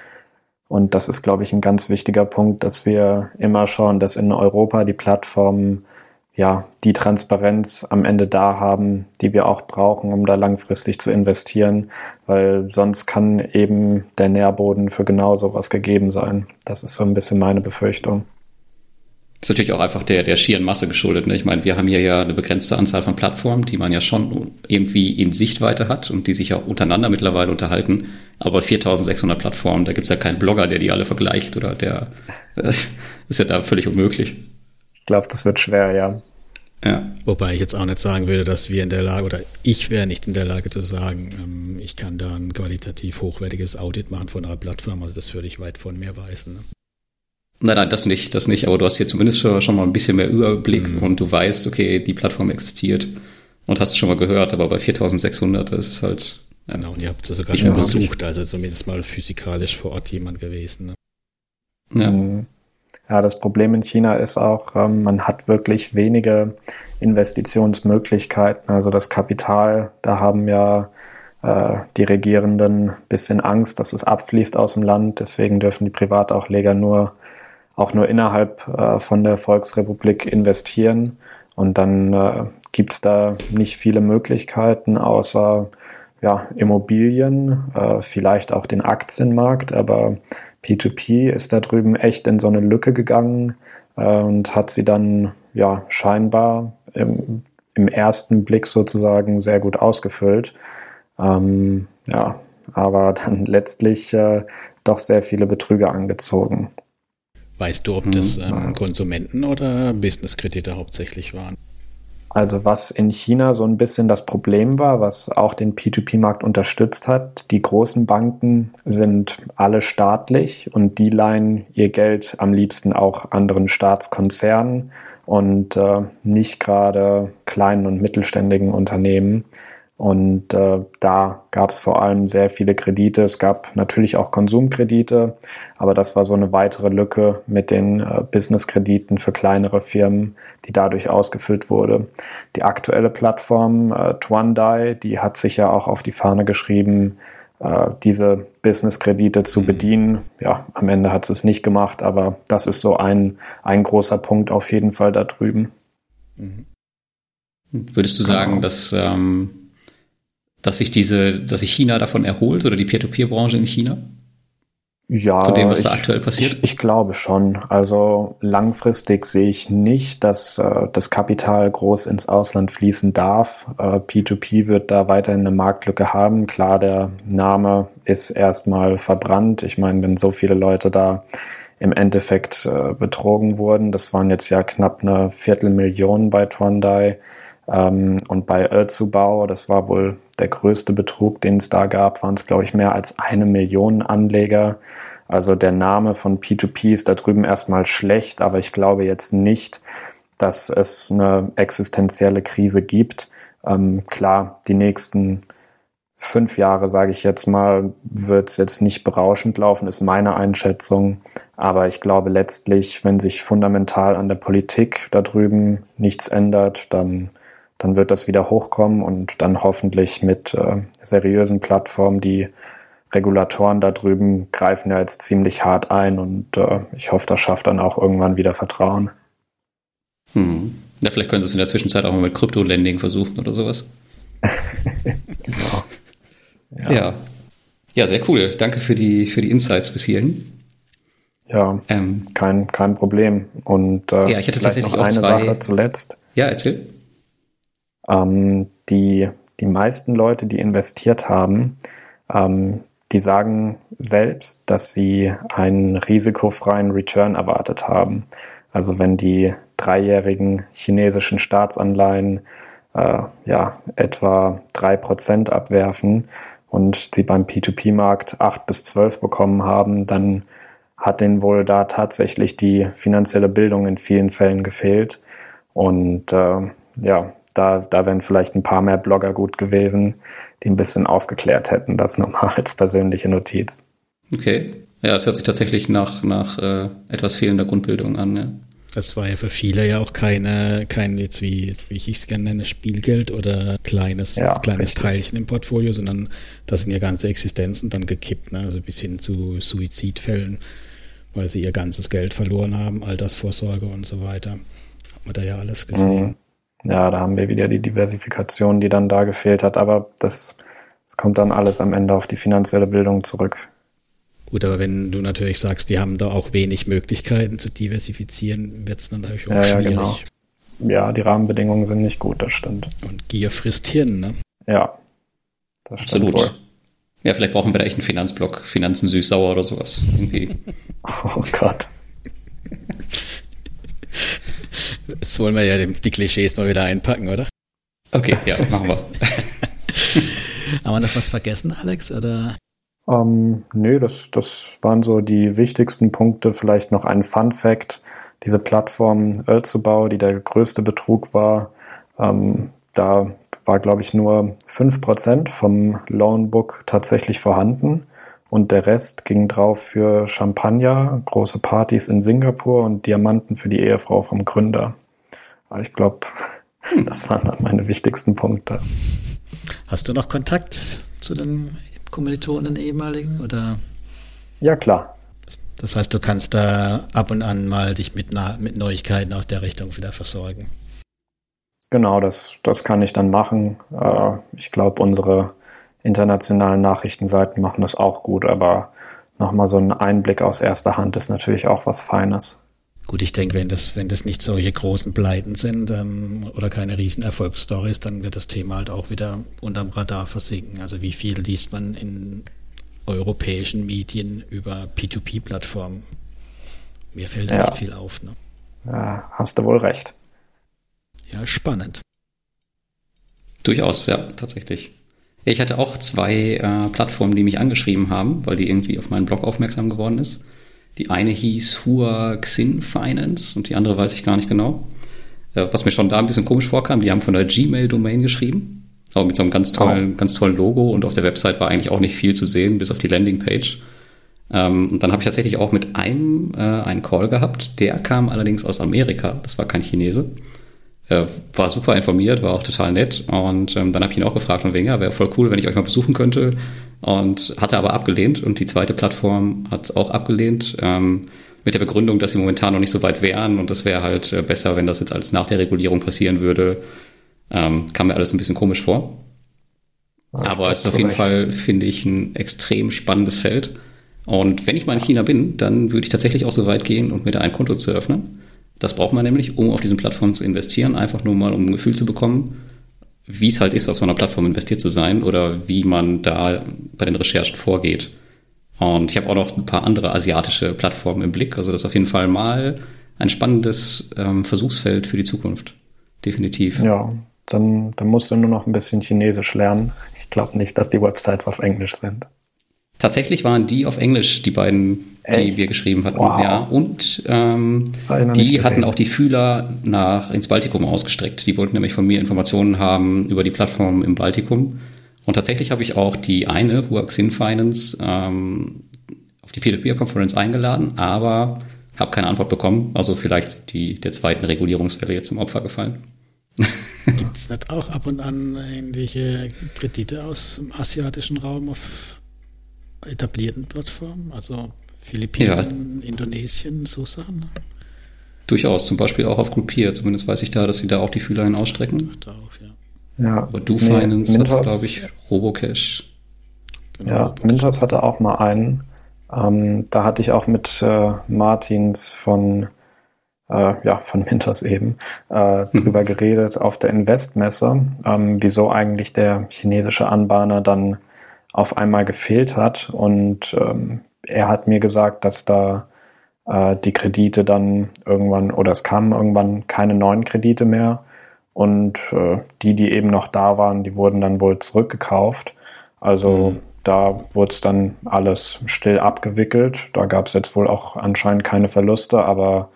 Und das ist, glaube ich, ein ganz wichtiger Punkt, dass wir immer schauen, dass in Europa die Plattformen ja, die Transparenz am Ende da haben, die wir auch brauchen, um da langfristig zu investieren, weil sonst kann eben der Nährboden für genau sowas gegeben sein. Das ist so ein bisschen meine Befürchtung. Das ist natürlich auch einfach der, der schieren Masse geschuldet. Ne? Ich meine, wir haben hier ja eine begrenzte Anzahl von Plattformen, die man ja schon irgendwie in Sichtweite hat und die sich auch untereinander mittlerweile unterhalten. Aber 4600 Plattformen, da gibt es ja keinen Blogger, der die alle vergleicht oder der, das ist ja da völlig unmöglich. Ich glaube, das wird schwer, ja. Ja. Wobei ich jetzt auch nicht sagen würde, dass wir in der Lage, oder ich wäre nicht in der Lage zu sagen, ähm, ich kann da ein qualitativ hochwertiges Audit machen von einer Plattform. Also das würde ich weit von mir weisen. Ne? Nein, nein, das nicht, das nicht. Aber du hast hier zumindest schon, schon mal ein bisschen mehr Überblick mhm. und du weißt, okay, die Plattform existiert und hast es schon mal gehört. Aber bei 4600 ist es halt. Ja, genau, und ihr habt es sogar schon besucht, also zumindest mal physikalisch vor Ort jemand gewesen. Ne? Ja. Mhm. Ja, das Problem in China ist auch, ähm, man hat wirklich wenige Investitionsmöglichkeiten. Also das Kapital, da haben ja äh, die Regierenden ein bisschen Angst, dass es abfließt aus dem Land. Deswegen dürfen die Privatausleger nur auch nur innerhalb äh, von der Volksrepublik investieren. Und dann äh, gibt da nicht viele Möglichkeiten, außer ja, Immobilien, äh, vielleicht auch den Aktienmarkt, aber P2P ist da drüben echt in so eine Lücke gegangen äh, und hat sie dann ja scheinbar im, im ersten Blick sozusagen sehr gut ausgefüllt. Ähm, ja, aber dann letztlich äh, doch sehr viele Betrüger angezogen. Weißt du, ob das hm, ähm, Konsumenten oder Businesskredite hauptsächlich waren? Also was in China so ein bisschen das Problem war, was auch den P2P-Markt unterstützt hat, die großen Banken sind alle staatlich und die leihen ihr Geld am liebsten auch anderen Staatskonzernen und äh, nicht gerade kleinen und mittelständigen Unternehmen. Und äh, da gab es vor allem sehr viele Kredite. Es gab natürlich auch Konsumkredite, aber das war so eine weitere Lücke mit den äh, Businesskrediten für kleinere Firmen, die dadurch ausgefüllt wurde. Die aktuelle Plattform äh, Twandai, die hat sich ja auch auf die Fahne geschrieben, äh, diese Business-Kredite zu mhm. bedienen. Ja, am Ende hat es nicht gemacht, aber das ist so ein, ein großer Punkt auf jeden Fall da drüben. Mhm. Würdest du genau. sagen, dass, ähm, dass sich diese, dass sich China davon erholt oder die Peer-to-Peer-Branche in China? Ja, von dem, was ich, da aktuell passiert? Ich, ich, glaube schon. Also langfristig sehe ich nicht, dass äh, das Kapital groß ins Ausland fließen darf. Äh, P2P wird da weiterhin eine Marktlücke haben. Klar, der Name ist erstmal verbrannt. Ich meine, wenn so viele Leute da im Endeffekt äh, betrogen wurden, das waren jetzt ja knapp eine Viertelmillion bei Trondai. Ähm, und bei Özubau, das war wohl der größte Betrug, den es da gab, waren es, glaube ich, mehr als eine Million Anleger. Also der Name von P2P ist da drüben erstmal schlecht, aber ich glaube jetzt nicht, dass es eine existenzielle Krise gibt. Ähm, klar, die nächsten fünf Jahre, sage ich jetzt mal, wird es jetzt nicht berauschend laufen, ist meine Einschätzung. Aber ich glaube letztlich, wenn sich fundamental an der Politik da drüben nichts ändert, dann dann wird das wieder hochkommen und dann hoffentlich mit äh, seriösen Plattformen, die Regulatoren da drüben greifen ja jetzt ziemlich hart ein und äh, ich hoffe, das schafft dann auch irgendwann wieder Vertrauen. Hm. Ja, vielleicht können Sie es in der Zwischenzeit auch mal mit Krypto-Lending versuchen oder sowas. genau. Ja. ja. ja. sehr cool. Danke für die, für die Insights bis hierhin. Ja, ähm, kein, kein Problem. Und äh, ja, ich hatte tatsächlich noch eine. Sache zuletzt. Ja, erzähl. Ähm, die, die meisten Leute, die investiert haben, ähm, die sagen selbst, dass sie einen risikofreien Return erwartet haben. Also wenn die dreijährigen chinesischen Staatsanleihen äh, ja, etwa drei Prozent abwerfen und sie beim P2P-Markt acht bis zwölf bekommen haben, dann hat denen wohl da tatsächlich die finanzielle Bildung in vielen Fällen gefehlt. Und äh, ja, da, da wären vielleicht ein paar mehr Blogger gut gewesen, die ein bisschen aufgeklärt hätten. Das nochmal als persönliche Notiz. Okay. Ja, es hört sich tatsächlich nach, nach äh, etwas fehlender Grundbildung an. Ja. Das war ja für viele ja auch keine, kein jetzt wie, wie ich es gerne nenne, Spielgeld oder kleines, ja, kleines Teilchen im Portfolio, sondern da sind ja ganze Existenzen dann gekippt, ne? also bis hin zu Suizidfällen, weil sie ihr ganzes Geld verloren haben, Altersvorsorge und so weiter. Hat man da ja alles gesehen. Mhm ja, da haben wir wieder die Diversifikation, die dann da gefehlt hat. Aber das, das kommt dann alles am Ende auf die finanzielle Bildung zurück. Gut, aber wenn du natürlich sagst, die haben da auch wenig Möglichkeiten zu diversifizieren, wird es dann natürlich auch ja, schwierig. Ja, genau. ja, die Rahmenbedingungen sind nicht gut, das stimmt. Und Gier frisst Hirn, ne? Ja, das Absolut. stimmt wohl. Ja, vielleicht brauchen wir da echt einen Finanzblock, Finanzen süß-sauer oder sowas. Irgendwie. oh Gott. Jetzt wollen wir ja die Klischees mal wieder einpacken, oder? Okay, ja, machen wir. Haben wir noch was vergessen, Alex? Oder? Ähm, nee, das, das waren so die wichtigsten Punkte. Vielleicht noch ein Fun Fact. Diese Plattform Ölzubau, die der größte Betrug war, ähm, da war, glaube ich, nur 5% vom Loanbook tatsächlich vorhanden. Und der Rest ging drauf für Champagner, große Partys in Singapur und Diamanten für die Ehefrau vom Gründer. Aber ich glaube, hm. das waren dann meine wichtigsten Punkte. Hast du noch Kontakt zu den Kommilitonen ehemaligen oder? Ja, klar. Das heißt, du kannst da ab und an mal dich mit, mit Neuigkeiten aus der Richtung wieder versorgen. Genau, das, das kann ich dann machen. Äh, ich glaube, unsere internationalen Nachrichtenseiten machen das auch gut, aber nochmal so ein Einblick aus erster Hand ist natürlich auch was Feines. Gut, ich denke, wenn das, wenn das nicht solche großen Pleiten sind ähm, oder keine riesen Erfolgsstories, dann wird das Thema halt auch wieder unterm Radar versinken. Also wie viel liest man in europäischen Medien über P2P-Plattformen? Mir fällt da ja. nicht viel auf. Ne? Ja, hast du wohl recht. Ja, spannend. Durchaus, ja, tatsächlich. Ich hatte auch zwei äh, Plattformen, die mich angeschrieben haben, weil die irgendwie auf meinen Blog aufmerksam geworden ist. Die eine hieß Hua Xin Finance und die andere weiß ich gar nicht genau. Äh, was mir schon da ein bisschen komisch vorkam, die haben von der Gmail-Domain geschrieben, aber mit so einem ganz tollen, oh. ganz tollen Logo und auf der Website war eigentlich auch nicht viel zu sehen, bis auf die Landingpage. Ähm, und dann habe ich tatsächlich auch mit einem äh, einen Call gehabt, der kam allerdings aus Amerika, das war kein Chinese. Äh, war super informiert, war auch total nett. Und ähm, dann habe ich ihn auch gefragt von wegen, ja, wäre voll cool, wenn ich euch mal besuchen könnte. Und hatte aber abgelehnt. Und die zweite Plattform hat es auch abgelehnt. Ähm, mit der Begründung, dass sie momentan noch nicht so weit wären und das wäre halt äh, besser, wenn das jetzt alles nach der Regulierung passieren würde. Ähm, kam mir alles ein bisschen komisch vor. Ja, aber es ist auf jeden. Fall, finde ich, ein extrem spannendes Feld. Und wenn ich mal in China bin, dann würde ich tatsächlich auch so weit gehen und mir da ein Konto zu öffnen. Das braucht man nämlich, um auf diesen Plattformen zu investieren, einfach nur mal, um ein Gefühl zu bekommen, wie es halt ist, auf so einer Plattform investiert zu sein oder wie man da bei den Recherchen vorgeht. Und ich habe auch noch ein paar andere asiatische Plattformen im Blick. Also das ist auf jeden Fall mal ein spannendes ähm, Versuchsfeld für die Zukunft. Definitiv. Ja, dann, dann musst du nur noch ein bisschen Chinesisch lernen. Ich glaube nicht, dass die Websites auf Englisch sind. Tatsächlich waren die auf Englisch, die beiden, Echt? die wir geschrieben hatten. Wow. Ja. Und ähm, die hatten auch die Fühler nach ins Baltikum ausgestreckt. Die wollten nämlich von mir Informationen haben über die Plattform im Baltikum. Und tatsächlich habe ich auch die eine, Huaxin Finance, ähm, auf die Peer-to-Peer-Konferenz eingeladen, aber habe keine Antwort bekommen. Also vielleicht die der zweiten Regulierungswelle jetzt zum Opfer gefallen. Gibt es nicht auch ab und an irgendwelche Kredite aus dem asiatischen Raum auf etablierten Plattformen? Also Philippinen, ja. Indonesien, so Sachen? Durchaus, zum Beispiel auch auf Groupier. Zumindest weiß ich da, dass sie da auch die Fühler hin ausstrecken. Ach, darauf, ja. Ja. Aber Du Finance nee, hat, glaube ich, Robocash. Genau, ja, Mintos hatte auch mal einen. Ähm, da hatte ich auch mit äh, Martins von, äh, ja, von Mintos eben, äh, mhm. drüber geredet auf der Investmesse, ähm, wieso eigentlich der chinesische Anbahner dann auf einmal gefehlt hat. Und ähm, er hat mir gesagt, dass da äh, die Kredite dann irgendwann, oder es kamen irgendwann keine neuen Kredite mehr und äh, die, die eben noch da waren, die wurden dann wohl zurückgekauft. Also mhm. da wurde es dann alles still abgewickelt. Da gab es jetzt wohl auch anscheinend keine Verluste, aber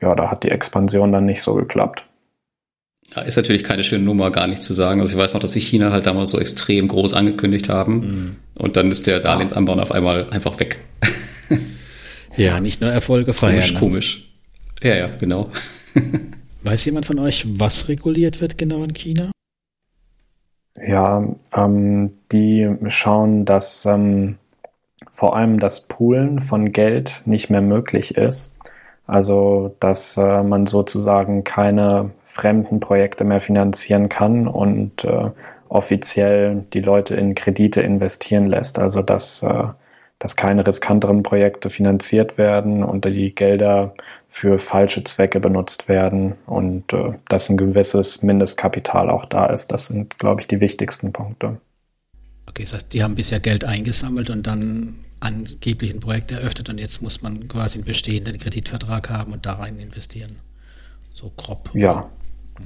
ja, da hat die Expansion dann nicht so geklappt. Ja, ist natürlich keine schöne Nummer, gar nicht zu sagen. Also ich weiß noch, dass sich China halt damals so extrem groß angekündigt haben mhm. und dann ist der Darlehensanbau auf einmal einfach weg. ja, nicht nur Erfolge feiern. Komisch, ne? komisch. Ja, ja, genau. Weiß jemand von euch, was reguliert wird genau in China? Ja, ähm, die schauen, dass ähm, vor allem das Poolen von Geld nicht mehr möglich ist. Also, dass äh, man sozusagen keine fremden Projekte mehr finanzieren kann und äh, offiziell die Leute in Kredite investieren lässt. Also, dass, äh, dass keine riskanteren Projekte finanziert werden und die Gelder für falsche Zwecke benutzt werden und äh, dass ein gewisses Mindestkapital auch da ist. Das sind, glaube ich, die wichtigsten Punkte. Okay, das heißt, die haben bisher Geld eingesammelt und dann angeblich ein Projekt eröffnet und jetzt muss man quasi einen bestehenden Kreditvertrag haben und da rein investieren. So grob. Ja,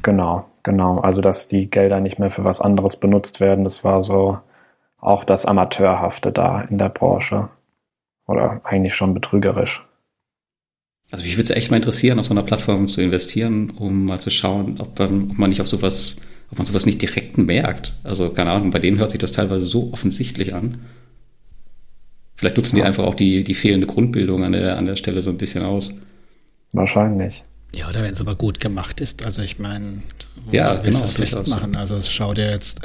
genau, genau. Also, dass die Gelder nicht mehr für was anderes benutzt werden, das war so auch das Amateurhafte da in der Branche. Oder eigentlich schon betrügerisch. Also mich würde es echt mal interessieren, auf so einer Plattform zu investieren, um mal zu schauen, ob man, ob man nicht auf sowas, ob man sowas nicht direkt merkt. Also keine Ahnung, bei denen hört sich das teilweise so offensichtlich an. Vielleicht nutzen ja. die einfach auch die, die fehlende Grundbildung an der, an der Stelle so ein bisschen aus. Wahrscheinlich. Ja, oder wenn es aber gut gemacht ist. Also ich meine, ja, genau, das festmachen. Also schau dir jetzt,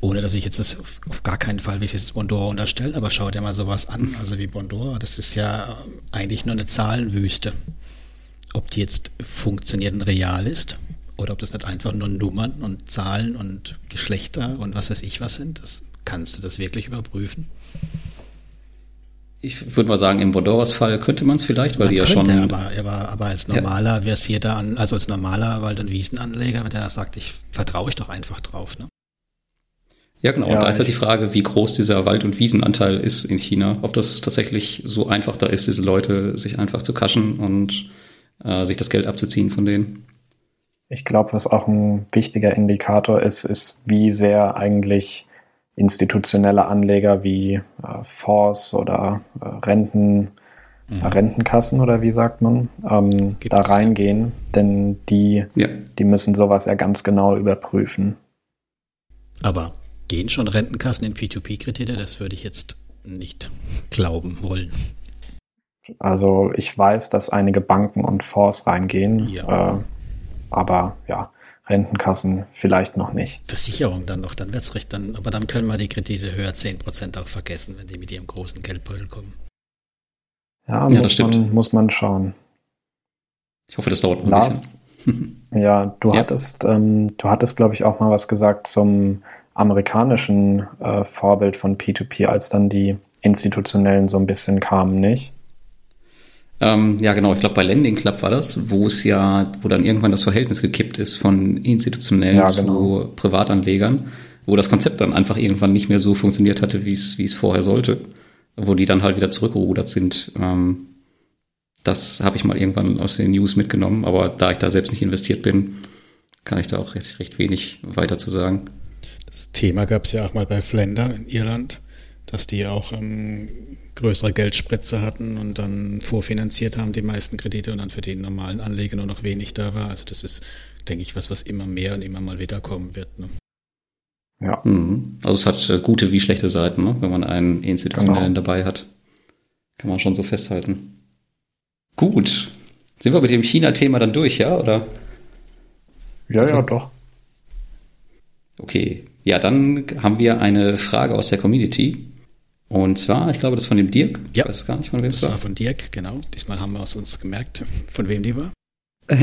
ohne dass ich jetzt das auf, auf gar keinen Fall welches Bondora unterstelle, aber schau dir mal sowas an, also wie Bondora, das ist ja eigentlich nur eine Zahlenwüste. Ob die jetzt funktioniert und real ist oder ob das nicht einfach nur Nummern und Zahlen und Geschlechter und was weiß ich was sind, das kannst du das wirklich überprüfen. Ich würde mal sagen, im Bondoras Fall könnte man es vielleicht, weil man die ja könnte, schon. Aber, aber, aber als normaler ja. versierter, an, also als normaler Wald- und Wiesenanleger, der sagt, ich vertraue ich doch einfach drauf. Ne? Ja, genau. Ja, und da ist halt die Frage, wie groß dieser Wald- und Wiesenanteil ist in China. Ob das tatsächlich so einfach da ist, diese Leute sich einfach zu kaschen und äh, sich das Geld abzuziehen von denen. Ich glaube, was auch ein wichtiger Indikator ist, ist, wie sehr eigentlich institutionelle Anleger wie äh, Fonds oder äh, Renten, mhm. Rentenkassen oder wie sagt man, ähm, da reingehen. Denn die, ja. die müssen sowas ja ganz genau überprüfen. Aber Gehen schon Rentenkassen in P2P-Kredite? Das würde ich jetzt nicht glauben wollen. Also ich weiß, dass einige Banken und Fonds reingehen, ja. Äh, aber ja, Rentenkassen vielleicht noch nicht. Versicherung dann noch, dann wird's recht, dann, aber dann können wir die Kredite höher 10% auch vergessen, wenn die mit ihrem großen Geldbeutel kommen. Ja, ja muss, man, muss man schauen. Ich hoffe, das dauert noch ein Lars, bisschen. ja, du ja. hattest, ähm, du hattest, glaube ich, auch mal was gesagt zum amerikanischen äh, Vorbild von P2P, als dann die institutionellen so ein bisschen kamen, nicht? Ähm, ja, genau. Ich glaube, bei Lending Club war das, wo es ja, wo dann irgendwann das Verhältnis gekippt ist von institutionellen ja, genau. zu Privatanlegern, wo das Konzept dann einfach irgendwann nicht mehr so funktioniert hatte, wie es wie es vorher sollte, wo die dann halt wieder zurückgerudert sind. Ähm, das habe ich mal irgendwann aus den News mitgenommen, aber da ich da selbst nicht investiert bin, kann ich da auch recht, recht wenig weiter zu sagen. Das Thema gab es ja auch mal bei Flender in Irland, dass die auch ähm, größere Geldspritze hatten und dann vorfinanziert haben die meisten Kredite und dann für die normalen Anleger nur noch wenig da war. Also das ist, denke ich, was, was immer mehr und immer mal wieder kommen wird. Ne? Ja. Mhm. Also es hat äh, gute wie schlechte Seiten, ne? wenn man einen institutionellen genau. dabei hat. Kann man schon so festhalten. Gut. Sind wir mit dem China-Thema dann durch, ja? Oder? Ja, ja, doch. Okay. Ja, dann haben wir eine Frage aus der Community. Und zwar, ich glaube, das von dem Dirk. Ja. Ich weiß gar nicht, von wem es war. Das war von Dirk, genau. Diesmal haben wir es uns gemerkt, von wem die war.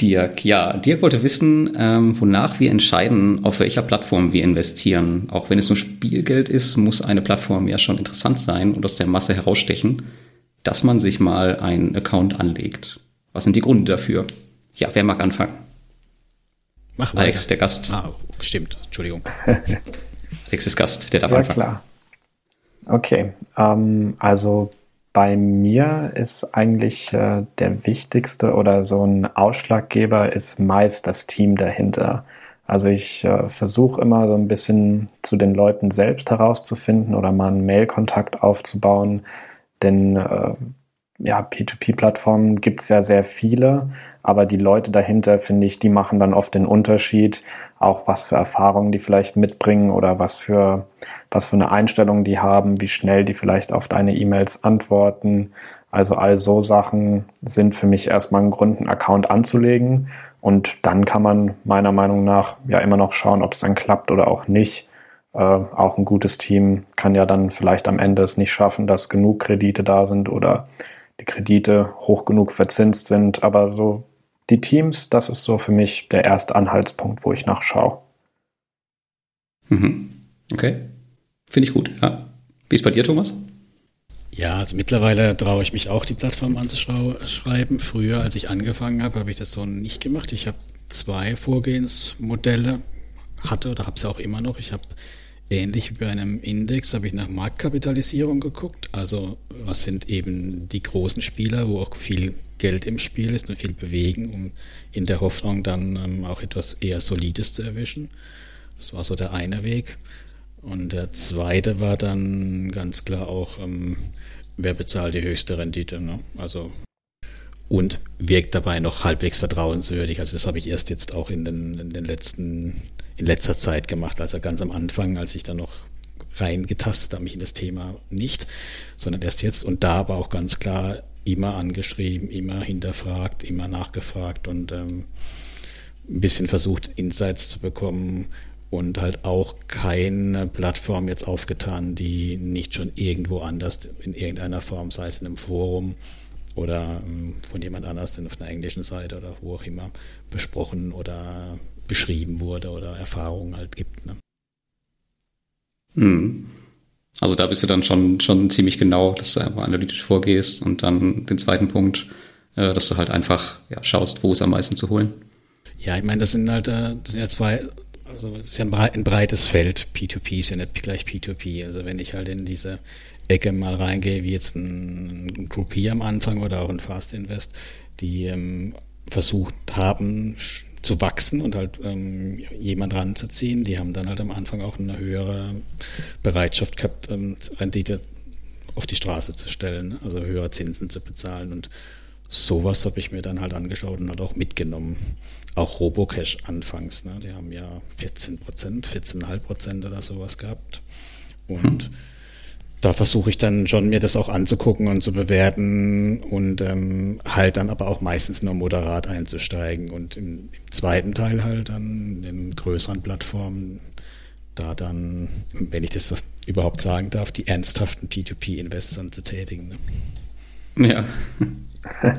Dirk, ja. Dirk wollte wissen, ähm, wonach wir entscheiden, auf welcher Plattform wir investieren. Auch wenn es nur Spielgeld ist, muss eine Plattform ja schon interessant sein und aus der Masse herausstechen, dass man sich mal einen Account anlegt. Was sind die Gründe dafür? Ja, wer mag anfangen? Mach weiter. Alex, der Gast. Ah, stimmt. Entschuldigung. Alex ist Gast, der darf ja, anfangen. klar. Okay, ähm, also bei mir ist eigentlich äh, der wichtigste oder so ein Ausschlaggeber ist meist das Team dahinter. Also ich äh, versuche immer so ein bisschen zu den Leuten selbst herauszufinden oder mal einen Mailkontakt aufzubauen, denn äh, ja, P2P-Plattformen gibt's ja sehr viele, aber die Leute dahinter, finde ich, die machen dann oft den Unterschied, auch was für Erfahrungen die vielleicht mitbringen oder was für, was für eine Einstellung die haben, wie schnell die vielleicht auf deine E-Mails antworten. Also all so Sachen sind für mich erstmal ein Grund, einen Account anzulegen. Und dann kann man meiner Meinung nach ja immer noch schauen, ob es dann klappt oder auch nicht. Äh, auch ein gutes Team kann ja dann vielleicht am Ende es nicht schaffen, dass genug Kredite da sind oder die Kredite hoch genug verzinst sind. Aber so die Teams, das ist so für mich der erste Anhaltspunkt, wo ich nachschaue. Mhm. Okay. Finde ich gut, ja. Wie ist bei dir, Thomas? Ja, also mittlerweile traue ich mich auch, die Plattform anzuschreiben. Früher, als ich angefangen habe, habe ich das so nicht gemacht. Ich habe zwei Vorgehensmodelle, hatte oder habe es auch immer noch. Ich habe ähnlich wie bei einem Index, habe ich nach Marktkapitalisierung geguckt. Also was sind eben die großen Spieler, wo auch viel Geld im Spiel ist und viel bewegen, um in der Hoffnung dann ähm, auch etwas eher Solides zu erwischen. Das war so der eine Weg. Und der zweite war dann ganz klar auch, ähm, wer bezahlt die höchste Rendite. Ne? Also und wirkt dabei noch halbwegs vertrauenswürdig. Also das habe ich erst jetzt auch in den, in den letzten, in letzter Zeit gemacht. Also ganz am Anfang, als ich dann noch reingetastet habe, mich in das Thema nicht, sondern erst jetzt. Und da war auch ganz klar immer angeschrieben, immer hinterfragt, immer nachgefragt und ähm, ein bisschen versucht, Insights zu bekommen und halt auch keine Plattform jetzt aufgetan, die nicht schon irgendwo anders in irgendeiner Form, sei es in einem Forum oder ähm, von jemand anders auf einer englischen Seite oder wo auch immer besprochen oder beschrieben wurde oder Erfahrungen halt gibt. Ne? Hm. Also da bist du dann schon, schon ziemlich genau, dass du einfach analytisch vorgehst und dann den zweiten Punkt, äh, dass du halt einfach ja, schaust, wo ist am meisten zu holen. Ja, ich meine, das sind halt äh, das sind ja zwei, also es ist ja ein breites Feld. P2P ist ja nicht gleich P2P. Also wenn ich halt in diese Ecke mal reingehe, wie jetzt ein Groupie am Anfang oder auch ein Fast Invest, die ähm, versucht haben zu wachsen und halt ähm, jemand ranzuziehen. Die haben dann halt am Anfang auch eine höhere Bereitschaft gehabt, ähm, Rendite auf die Straße zu stellen, also höhere Zinsen zu bezahlen und sowas habe ich mir dann halt angeschaut und halt auch mitgenommen. Auch Robocash anfangs, ne? die haben ja 14 Prozent, 14,5 Prozent oder sowas gehabt und hm da versuche ich dann schon mir das auch anzugucken und zu bewerten und ähm, halt dann aber auch meistens nur moderat einzusteigen und im, im zweiten Teil halt dann in größeren Plattformen da dann, wenn ich das überhaupt sagen darf, die ernsthaften P2P-Invests zu tätigen. Ne? Ja.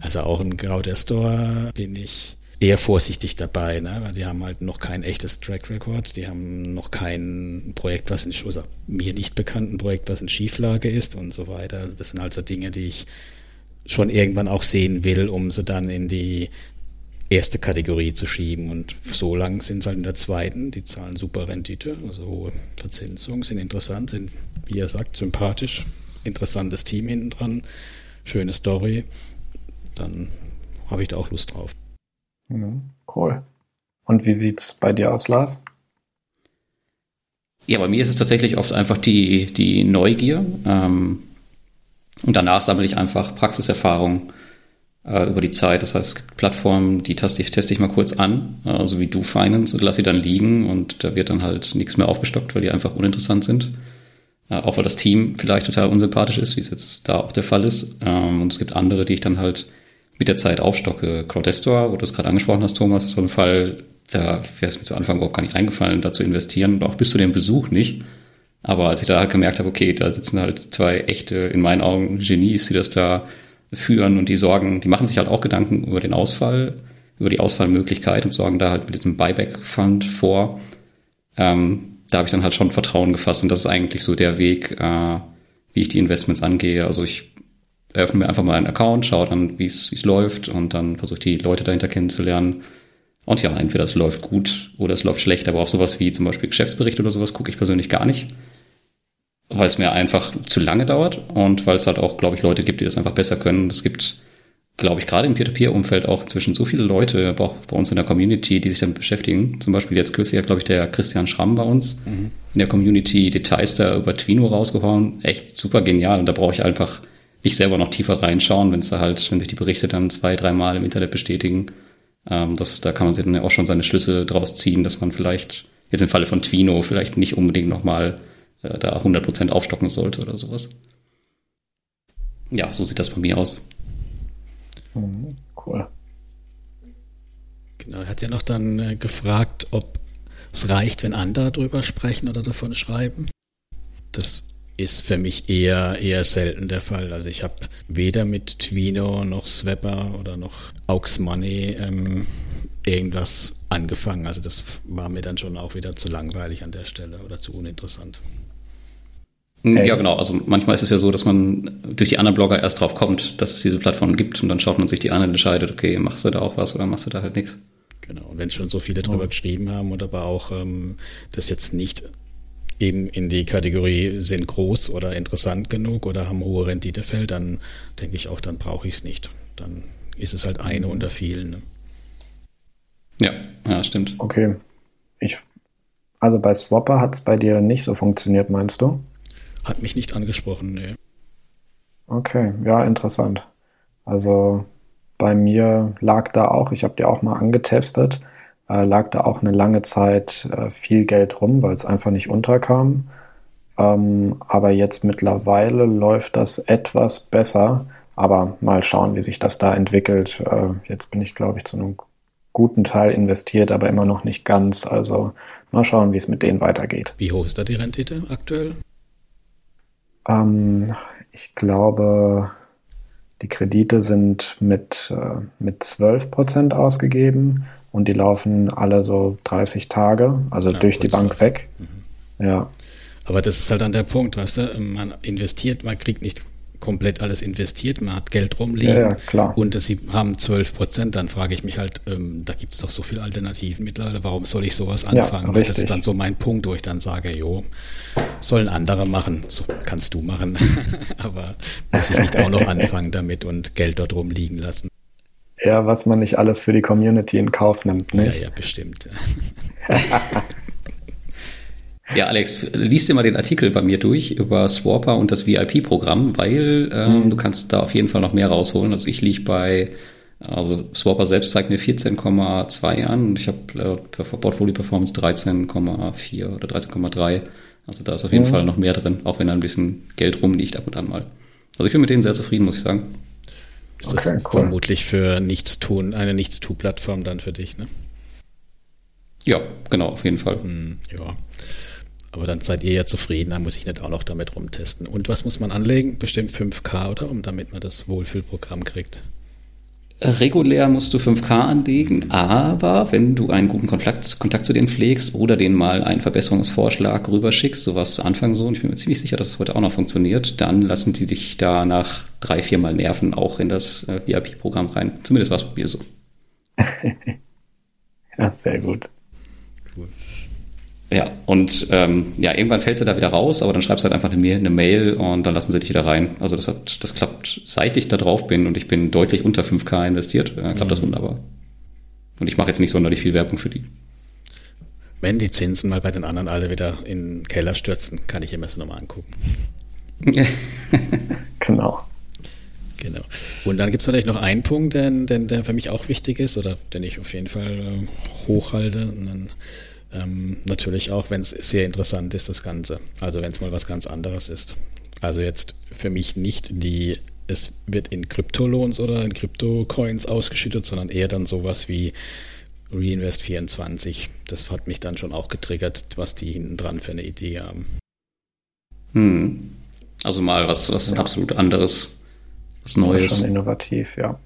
also auch ein Crowdestor bin ich eher vorsichtig dabei, ne? weil die haben halt noch kein echtes Track Record, die haben noch kein Projekt, was in, also mir nicht bekannten Projekt, was in Schieflage ist und so weiter. Also das sind also Dinge, die ich schon irgendwann auch sehen will, um sie dann in die erste Kategorie zu schieben. Und so lang sind es halt in der zweiten. Die zahlen super Rendite, also hohe Verzinsung, sind interessant, sind, wie er sagt, sympathisch, interessantes Team hinten dran, schöne Story. Dann habe ich da auch Lust drauf. Cool. Und wie sieht's bei dir aus, Lars? Ja, bei mir ist es tatsächlich oft einfach die, die Neugier. Ähm, und danach sammle ich einfach Praxiserfahrung äh, über die Zeit. Das heißt, es gibt Plattformen, die teste ich, teste ich mal kurz an, äh, so wie du Finance, und lasse sie dann liegen und da wird dann halt nichts mehr aufgestockt, weil die einfach uninteressant sind. Äh, auch weil das Team vielleicht total unsympathisch ist, wie es jetzt da auch der Fall ist. Ähm, und es gibt andere, die ich dann halt mit der Zeit aufstocke. Crowdestor, wo du es gerade angesprochen hast, Thomas, ist so ein Fall, da wäre es mir zu Anfang überhaupt gar nicht eingefallen, da zu investieren und auch bis zu dem Besuch nicht. Aber als ich da halt gemerkt habe, okay, da sitzen halt zwei echte, in meinen Augen, Genies, die das da führen und die sorgen, die machen sich halt auch Gedanken über den Ausfall, über die Ausfallmöglichkeit und sorgen da halt mit diesem Buyback-Fund vor. Ähm, da habe ich dann halt schon Vertrauen gefasst und das ist eigentlich so der Weg, äh, wie ich die Investments angehe. Also ich eröffne mir einfach mal einen Account, schaue dann, wie es läuft und dann versuche ich die Leute dahinter kennenzulernen. Und ja, entweder es läuft gut oder es läuft schlecht, aber auf sowas wie zum Beispiel Geschäftsbericht oder sowas gucke ich persönlich gar nicht weil es mir einfach zu lange dauert und weil es halt auch, glaube ich, Leute gibt, die das einfach besser können. Es gibt, glaube ich, gerade im Peer-to-Peer-Umfeld auch inzwischen so viele Leute, auch bei uns in der Community, die sich damit beschäftigen. Zum Beispiel jetzt kürzlich hat, glaube ich, der Christian Schramm bei uns mhm. in der Community Details da über Twino rausgehauen. Echt super genial. Und da brauche ich einfach nicht selber noch tiefer reinschauen, wenn es da halt, wenn sich die Berichte dann zwei, dreimal im Internet bestätigen. Ähm, das, da kann man sich dann ja auch schon seine Schlüsse draus ziehen, dass man vielleicht jetzt im Falle von Twino vielleicht nicht unbedingt nochmal äh, da 100% aufstocken sollte oder sowas. Ja, so sieht das bei mir aus. Mhm, cool. Genau, er hat ja noch dann äh, gefragt, ob es reicht, wenn andere drüber sprechen oder davon schreiben. Das ist für mich eher, eher selten der Fall. Also ich habe weder mit Twino noch Swepper oder noch Aux Money ähm, irgendwas angefangen. Also das war mir dann schon auch wieder zu langweilig an der Stelle oder zu uninteressant. Ja, genau. Also manchmal ist es ja so, dass man durch die anderen Blogger erst drauf kommt, dass es diese Plattform gibt und dann schaut man sich die an und entscheidet, okay, machst du da auch was oder machst du da halt nichts. Genau. Und wenn es schon so viele drüber oh. geschrieben haben und aber auch ähm, das jetzt nicht eben in die Kategorie sind groß oder interessant genug oder haben hohe Rendite fällt, dann denke ich auch, dann brauche ich es nicht. Dann ist es halt eine unter vielen. Ne? Ja, ja, stimmt. Okay. Ich, also bei Swapper hat es bei dir nicht so funktioniert, meinst du? Hat mich nicht angesprochen, nee. Okay, ja, interessant. Also bei mir lag da auch, ich habe die auch mal angetestet, äh, lag da auch eine lange Zeit äh, viel Geld rum, weil es einfach nicht unterkam. Ähm, aber jetzt mittlerweile läuft das etwas besser. Aber mal schauen, wie sich das da entwickelt. Äh, jetzt bin ich, glaube ich, zu einem guten Teil investiert, aber immer noch nicht ganz. Also mal schauen, wie es mit denen weitergeht. Wie hoch ist da die Rendite aktuell? Ähm, ich glaube, die Kredite sind mit, äh, mit 12 Prozent ausgegeben und die laufen alle so 30 Tage, also ja, durch die Bank weg. Mhm. Ja. Aber das ist halt dann der Punkt, weißt du, man investiert, man kriegt nicht komplett alles investiert, man hat Geld rumliegen ja, ja, und sie haben 12 Prozent, dann frage ich mich halt, ähm, da gibt es doch so viele Alternativen mittlerweile, warum soll ich sowas anfangen? Ja, das ist dann so mein Punkt, wo ich dann sage, jo, sollen andere machen, so kannst du machen, aber muss ich nicht auch noch anfangen damit und Geld dort rumliegen lassen. Ja, was man nicht alles für die Community in Kauf nimmt, nicht? Ja, ja, bestimmt. Ja, Alex, liest dir mal den Artikel bei mir durch über Swapper und das VIP-Programm, weil ähm, mhm. du kannst da auf jeden Fall noch mehr rausholen. Also ich liege bei, also Swapper selbst zeigt mir 14,2 an und ich habe äh, Portfolio Performance 13,4 oder 13,3. Also da ist auf jeden Mhm. Fall noch mehr drin, auch wenn da ein bisschen Geld rumliegt ab und an mal. Also ich bin mit denen sehr zufrieden, muss ich sagen. Ist das Okay, cool. vermutlich für Nichtstun, eine Nichtstu-Plattform dann für dich, ne? Ja, genau, auf jeden Fall. Hm, ja. Aber dann seid ihr ja zufrieden, dann muss ich nicht auch noch damit rumtesten. Und was muss man anlegen? Bestimmt 5K, oder? Um damit man das Wohlfühlprogramm kriegt. Regulär musst du 5K anlegen, aber wenn du einen guten Kontakt, Kontakt zu denen pflegst oder denen mal einen Verbesserungsvorschlag rüberschickst, so was zu Anfang so, und ich bin mir ziemlich sicher, dass es heute auch noch funktioniert, dann lassen die dich da nach drei, vier Mal nerven auch in das äh, VIP-Programm rein. Zumindest war es bei mir so. Ja, sehr gut. Ja, und ähm, ja, irgendwann fällst du da wieder raus, aber dann schreibst du halt einfach eine Mail, eine Mail und dann lassen sie dich wieder rein. Also das hat, das klappt, seit ich da drauf bin und ich bin deutlich unter 5K investiert, äh, klappt das wunderbar. Und ich mache jetzt nicht sonderlich viel Werbung für die. Wenn die Zinsen mal bei den anderen alle wieder in den Keller stürzen, kann ich immer so nochmal angucken. Genau. Genau. Und dann gibt es natürlich noch einen Punkt, der, der, der für mich auch wichtig ist oder den ich auf jeden Fall äh, hochhalte. Und dann, ähm, natürlich auch, wenn es sehr interessant ist, das Ganze. Also wenn es mal was ganz anderes ist. Also jetzt für mich nicht die, es wird in Kryptolohns oder in Kryptocoins ausgeschüttet, sondern eher dann sowas wie Reinvest24. Das hat mich dann schon auch getriggert, was die hinten dran für eine Idee haben. Hm. Also mal was, was absolut anderes, was Neues. Schon innovativ, ja.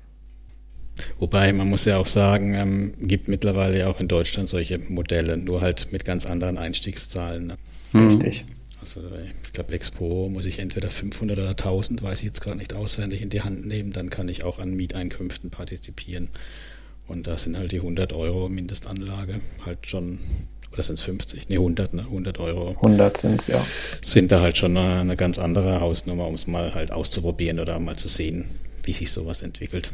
Wobei man muss ja auch sagen, ähm, gibt mittlerweile ja auch in Deutschland solche Modelle, nur halt mit ganz anderen Einstiegszahlen. Ne? Richtig. Also ich glaube, Expo muss ich entweder 500 oder 1000, weiß ich jetzt gerade nicht auswendig, in die Hand nehmen, dann kann ich auch an Mieteinkünften partizipieren. Und da sind halt die 100 Euro Mindestanlage halt schon, oder sind es 50? Ne, 100, ne? 100 Euro 100 sind ja. sind da halt schon eine, eine ganz andere Hausnummer, um es mal halt auszuprobieren oder mal zu sehen, wie sich sowas entwickelt.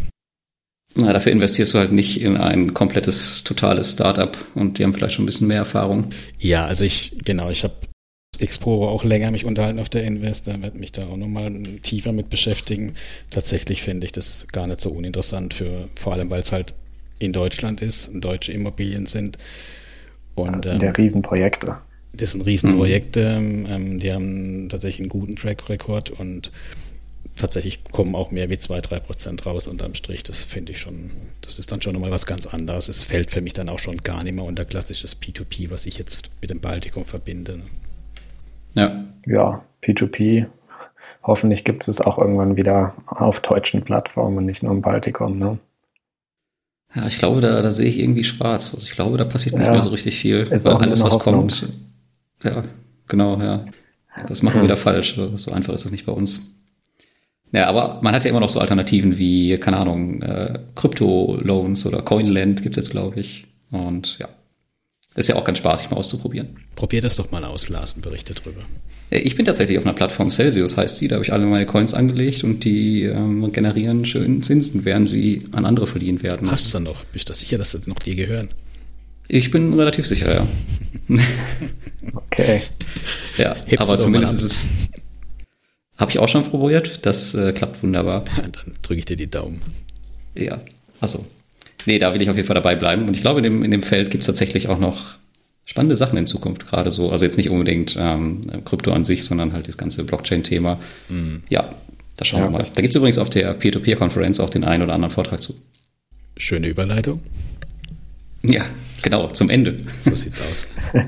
Na, dafür investierst du halt nicht in ein komplettes, totales Startup und die haben vielleicht schon ein bisschen mehr Erfahrung. Ja, also ich, genau, ich habe Exporo auch länger mich unterhalten auf der Invest, da werde mich da auch nochmal tiefer mit beschäftigen. Tatsächlich finde ich das gar nicht so uninteressant für, vor allem weil es halt in Deutschland ist und deutsche Immobilien sind. Und Das sind ja ähm, Riesenprojekte. das sind Riesenprojekte, ähm, die haben tatsächlich einen guten Track Record und tatsächlich kommen auch mehr wie zwei, drei Prozent raus unterm Strich. Das finde ich schon, das ist dann schon nochmal was ganz anderes. Es fällt für mich dann auch schon gar nicht mehr unter klassisches P2P, was ich jetzt mit dem Baltikum verbinde. Ja. Ja, P2P. Hoffentlich gibt es auch irgendwann wieder auf deutschen Plattformen, nicht nur im Baltikum. Ne? Ja, ich glaube, da, da sehe ich irgendwie schwarz. Also ich glaube, da passiert nicht Ja. mehr so richtig viel. Ist weil auch alles, was Hoffnung. kommt. Ja, genau, ja. Das machen wir wieder falsch. So einfach ist das nicht bei uns. Ja, aber man hat ja immer noch so Alternativen wie, keine Ahnung, äh, Krypto-Loans oder Coinland gibt es jetzt, glaube ich. Und ja, ist ja auch ganz spaßig mal auszuprobieren. Probier das doch mal aus, Lars, und berichte drüber. Äh, Ich bin tatsächlich auf einer Plattform, Celsius heißt die, da habe ich alle meine Coins angelegt und die ähm, generieren schön Zinsen, während sie an andere verliehen werden. Hast du noch? Bist du sicher, dass das noch dir gehören? Ich bin relativ sicher, ja. Okay. Ja, Heb's aber zumindest ist es. Habe ich auch schon probiert. Das äh, klappt wunderbar. Dann drücke ich dir die Daumen. Ja, also. Nee, da will ich auf jeden Fall dabei bleiben. Und ich glaube, in dem, in dem Feld gibt es tatsächlich auch noch spannende Sachen in Zukunft, gerade so. Also jetzt nicht unbedingt ähm, Krypto an sich, sondern halt das ganze Blockchain-Thema. Ja, da schauen Ja, wir mal. Da gibt es übrigens auf der Peer-to-Peer-Konferenz auch den einen oder anderen Vortrag zu. Schöne Überleitung. Ja, genau, zum Ende. So sieht's aus.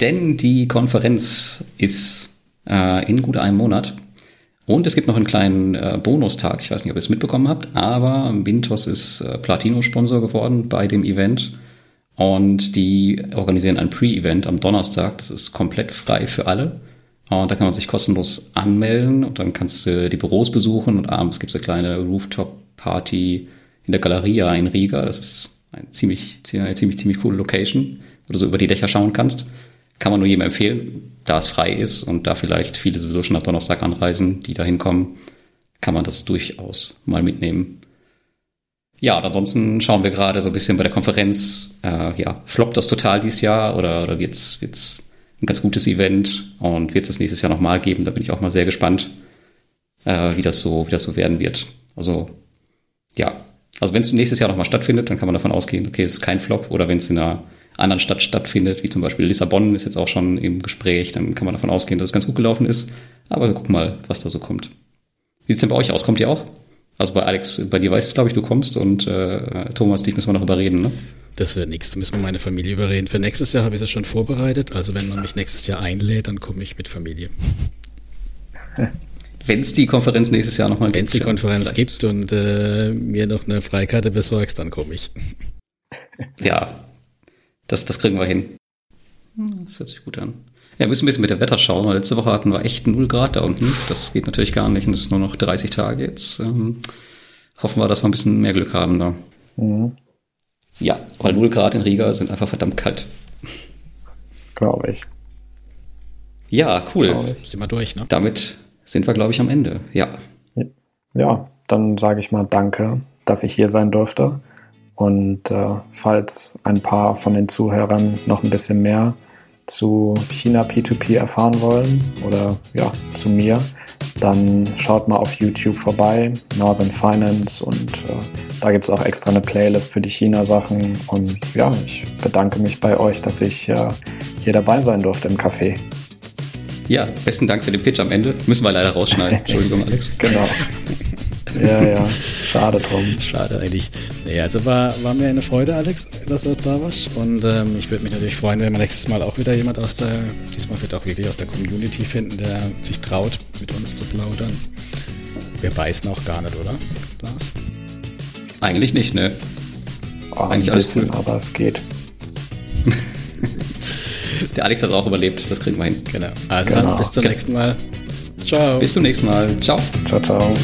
Denn die Konferenz ist äh, in gut einem Monat. Und es gibt noch einen kleinen äh, Bonustag. Ich weiß nicht, ob ihr es mitbekommen habt, aber Mintos ist äh, Platino-Sponsor geworden bei dem Event. Und die organisieren ein Pre-Event am Donnerstag. Das ist komplett frei für alle. Und da kann man sich kostenlos anmelden und dann kannst du die Büros besuchen und abends gibt es eine kleine Rooftop-Party in der Galeria in Riga. Das ist ein ziemlich, ziemlich, ziemlich, ziemlich coole Location, wo du so über die Dächer schauen kannst. Kann man nur jedem empfehlen, da es frei ist und da vielleicht viele sowieso schon nach Donnerstag anreisen, die da hinkommen, kann man das durchaus mal mitnehmen. Ja, und ansonsten schauen wir gerade so ein bisschen bei der Konferenz, äh, ja, floppt das total dieses Jahr oder, oder wird's wird's ein ganz gutes Event und wird es nächstes Jahr nochmal geben? Da bin ich auch mal sehr gespannt, äh, wie das so, wie das so werden wird. Also, ja, also wenn es nächstes Jahr nochmal stattfindet, dann kann man davon ausgehen, okay, es ist kein Flop oder wenn es in einer anderen Stadt stattfindet, wie zum Beispiel Lissabon ist jetzt auch schon im Gespräch. Dann kann man davon ausgehen, dass es ganz gut gelaufen ist. Aber wir gucken mal, was da so kommt. Wie sieht es denn bei euch aus? Kommt ihr auch? Also bei Alex, bei dir weiß ich, glaube ich, du kommst und äh, Thomas, dich müssen wir noch überreden, ne? Das wird nichts, da müssen wir meine Familie überreden. Für nächstes Jahr habe ich es schon vorbereitet. Also wenn man mich nächstes Jahr einlädt, dann komme ich mit Familie. Wenn es die Konferenz nächstes Jahr nochmal gibt. Wenn es die Konferenz vielleicht. gibt und äh, mir noch eine Freikarte besorgst, dann komme ich. Ja, das, das kriegen wir hin. Das hört sich gut an. Ja, wir müssen ein bisschen mit der Wetter schauen, weil letzte Woche hatten wir echt 0 Grad da unten. Das geht natürlich gar nicht und es ist nur noch 30 Tage jetzt. Ähm, hoffen wir, dass wir ein bisschen mehr Glück haben da. Mhm. Ja, weil 0 Grad in Riga sind einfach verdammt kalt. Glaube ich. Ja, cool. Sind wir durch, ne? Damit sind wir, glaube ich, am Ende. Ja. Ja, dann sage ich mal Danke, dass ich hier sein durfte. Und äh, falls ein paar von den Zuhörern noch ein bisschen mehr zu China P2P erfahren wollen oder ja, zu mir, dann schaut mal auf YouTube vorbei, Northern Finance und äh, da gibt es auch extra eine Playlist für die China-Sachen und ja, ich bedanke mich bei euch, dass ich äh, hier dabei sein durfte im Café. Ja, besten Dank für den Pitch am Ende. Müssen wir leider rausschneiden. Entschuldigung, Alex. genau. Ja, ja. Schade drum. Schade eigentlich. Nee, also war, war mir eine Freude, Alex, dass du da warst. Und ähm, ich würde mich natürlich freuen, wenn wir nächstes Mal auch wieder jemand aus der, diesmal wird auch wirklich aus der Community finden, der sich traut, mit uns zu plaudern. Wir beißen auch gar nicht, oder, Lars? Eigentlich nicht, ne? Oh, Eigentlich alles bisschen, cool. aber es geht. Der Alex hat es auch überlebt, das kriegen wir hin. Genau. Also genau. dann bis zum nächsten Mal. Ciao. Bis zum nächsten Mal. Ciao. Ciao, ciao.